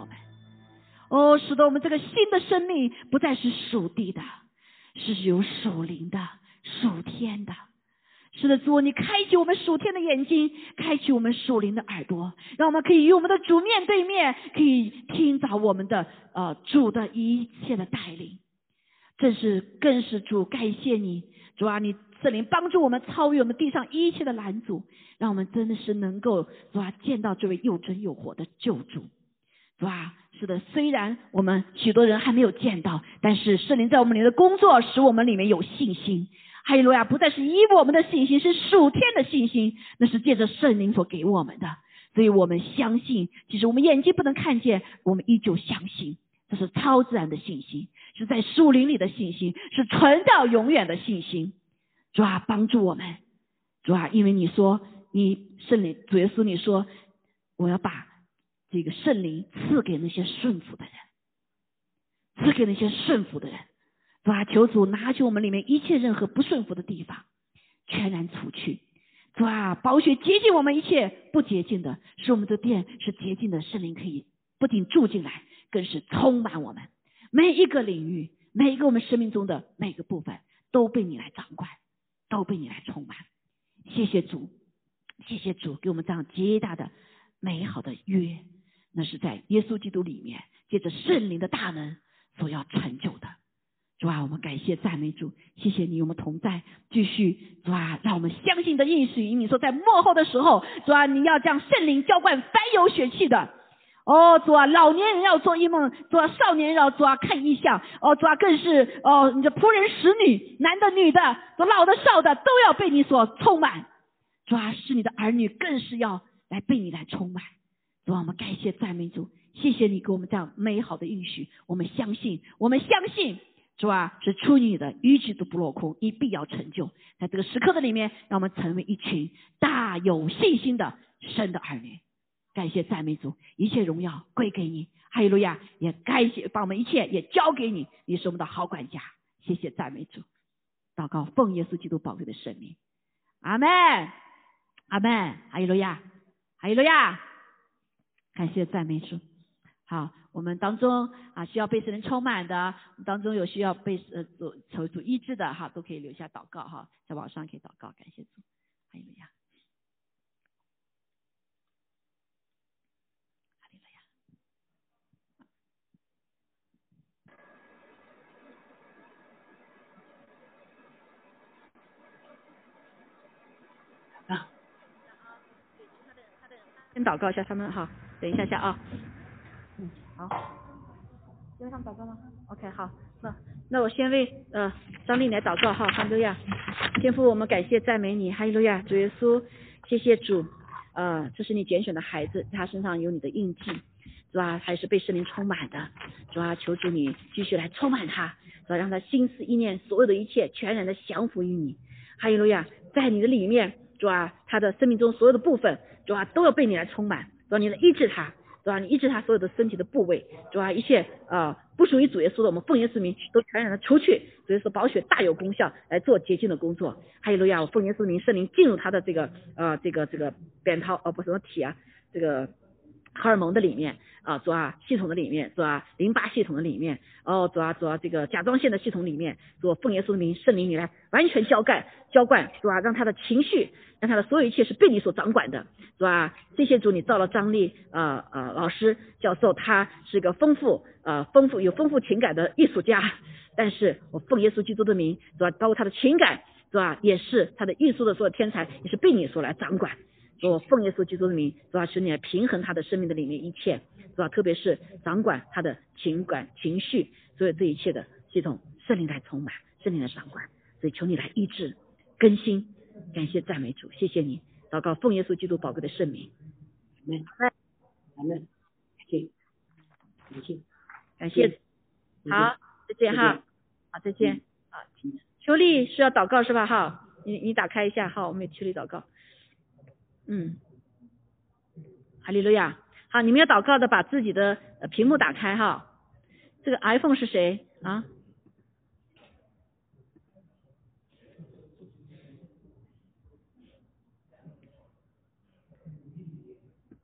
我们，哦，使得我们这个新的生命不再是属地的，是有属灵的、属天的。是的，主，你开启我们属天的眼睛，开启我们属灵的耳朵，让我们可以与我们的主面对面，可以听到我们的呃主的一切的带领。正是更是主，感谢你，主啊，你圣灵帮助我们超越我们地上一切的拦阻，让我们真的是能够主啊见到这位又真又活的救主。主啊，是的，虽然我们许多人还没有见到，但是圣灵在我们里面的工作，使我们里面有信心。哈利路亚！不再是依我们的信心，是属天的信心，那是借着圣灵所给我们的。所以我们相信，其实我们眼睛不能看见，我们依旧相信，这是超自然的信心，是在树林里的信心，是存到永远的信心。主啊，帮助我们！主啊，因为你说你圣灵主耶稣，你说我要把这个圣灵赐给那些顺服的人，赐给那些顺服的人。主啊，求主拿去我们里面一切任何不顺服的地方，全然除去。主啊，宝血洁净我们一切不洁净的，使我们的殿是洁净的，圣灵可以不仅住进来，更是充满我们每一个领域，每一个我们生命中的每个部分都被你来掌管，都被你来充满。谢谢主，谢谢主给我们这样极大的美好的约，那是在耶稣基督里面借着圣灵的大能所要成就的。主啊，我们感谢赞美主，谢谢你，我们同在，继续主啊，让我们相信的应许与。你说在幕后的时候，主啊，你要将圣灵浇灌凡有血气的。哦，主啊，老年人要做异梦，主啊，少年人要主啊看异象。哦，主啊，更是哦，你的仆人使女，男的女的，老的少的，都要被你所充满。主啊，是你的儿女，更是要来被你来充满。主啊，我们感谢赞美主，谢谢你给我们这样美好的应许，我们相信，我们相信。主啊，是出于你的，一句都不落空，你必要成就。在这个时刻的里面，让我们成为一群大有信心的神的儿女。感谢赞美主，一切荣耀归给你。哈利路亚！也感谢把我们一切也交给你，你是我们的好管家。谢谢赞美主，祷告奉耶稣基督宝贵的生命。阿门，阿门。哈利路亚，哈利路亚。感谢赞美主，好。我们当中啊，需要被神充满的，当中有需要被呃主求主医治的哈，都可以留下祷告哈，在网上可以祷告，感谢主，哈利路亚，哈利路亚。啊，先祷告一下他们哈，等一下下啊。嗯好，先为他们祷告吗？OK，好，那那我先为呃张丽来祷告哈，哈利路亚，天父，我们感谢赞美你，哈利路亚，主耶稣，谢谢主，呃，这是你拣选的孩子，他身上有你的印记，是吧？还是被圣灵充满的，是吧？求主你继续来充满他，是吧？让他心思意念所有的一切全然的降服于你，哈利路亚，在你的里面，主啊？他的生命中所有的部分，主啊？都要被你来充满，说？你能医治他。对吧，你医治他所有的身体的部位，主啊，一切啊不属于主耶稣的，我们奉耶稣名都传染了出去。所以说宝血大有功效，来做洁净的工作。还有路亚，我奉耶稣名圣灵进入他的这个呃这个这个扁桃呃不什么体啊，这个荷尔蒙的里面啊，主啊系统的里面，主啊淋巴系统的里面，哦主啊主啊这个甲状腺的系统里面，主奉耶稣的名圣灵你来完全浇灌浇灌，主啊让他的情绪。让他的所有一切是被你所掌管的，是吧？这些主，你造了张力，呃呃，老师教授，他是一个丰富呃丰富有丰富情感的艺术家。但是我奉耶稣基督的名，是吧？包括他的情感，是吧？也是他的艺术的所有天才，也是被你所来掌管。我奉耶稣基督的名，主啊？使你来平衡他的生命的里面一切，是吧？特别是掌管他的情感情绪，所有这一切的系统，圣灵来充满，圣灵来掌管。所以求你来医治更新。感谢赞美主，谢谢你，祷告奉耶稣基督宝贵的圣名，阿门，感谢，感谢，感谢，好，再见哈，好，再见，好，秋丽需要祷告是吧？哈，你你打开一下，哈，我们秋丽祷告，嗯，哈利路亚，好，你们要祷告的把自己的屏幕打开哈，这个 iPhone 是谁？啊？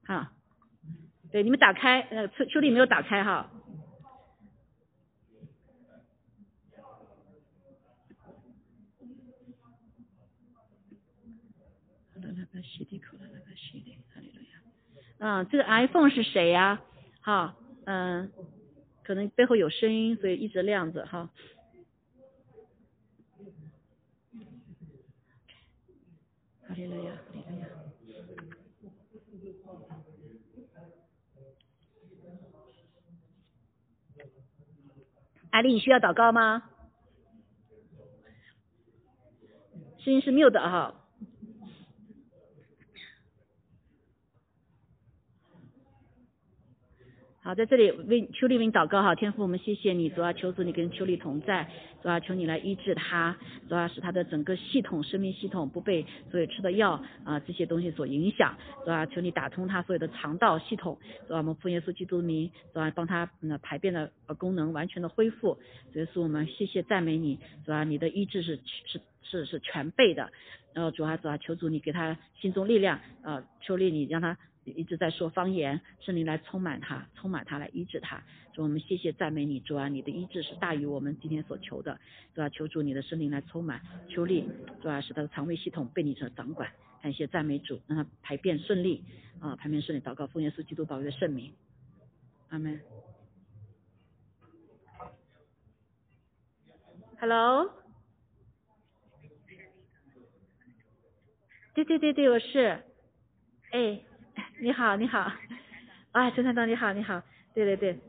好，对，你们打开，呃，秋秋丽没有打开哈。嗯，这个 iPhone 是谁呀？哈，嗯，可能背后有声音，所以一直亮着哈。哈利路亚，哈利路亚。艾丽，你需要祷告吗？声音是 mute 哈。好，在这里为邱丽为你祷告哈，天父，我们谢谢你，主啊求主你跟邱丽同在，主啊求你来医治他，主啊使他的整个系统、生命系统不被所有吃的药啊这些东西所影响，主啊求你打通他所有的肠道系统，主啊我们奉耶稣基督名，主啊帮他呃排便的功能完全的恢复，所以说我们谢谢赞美你，主啊你的医治是是是是全备的，然后主要主要求主你给他心中力量啊，邱丽你让他。一直在说方言，圣灵来充满他，充满他来医治他。主，我们谢谢赞美你，主啊，你的医治是大于我们今天所求的，主啊，求主你的圣灵来充满，求力，主啊，使他的肠胃系统被你所掌管。感谢赞美主，让他排便顺利啊，排便顺利，祷告奉耶稣基督宝贵的圣名，阿门。Hello，对对对对，我是，哎。你好，你好，啊，陈团长，你好，你好，对对对，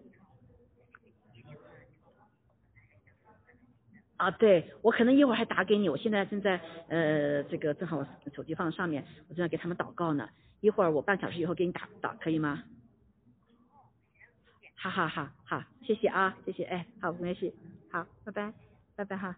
啊，对我可能一会儿还打给你，我现在正在呃这个正好我手机放上面，我正在给他们祷告呢，一会儿我半小时以后给你打打可以吗？好好好好，谢谢啊，谢谢，哎，好，没关系，好，拜拜，拜拜哈。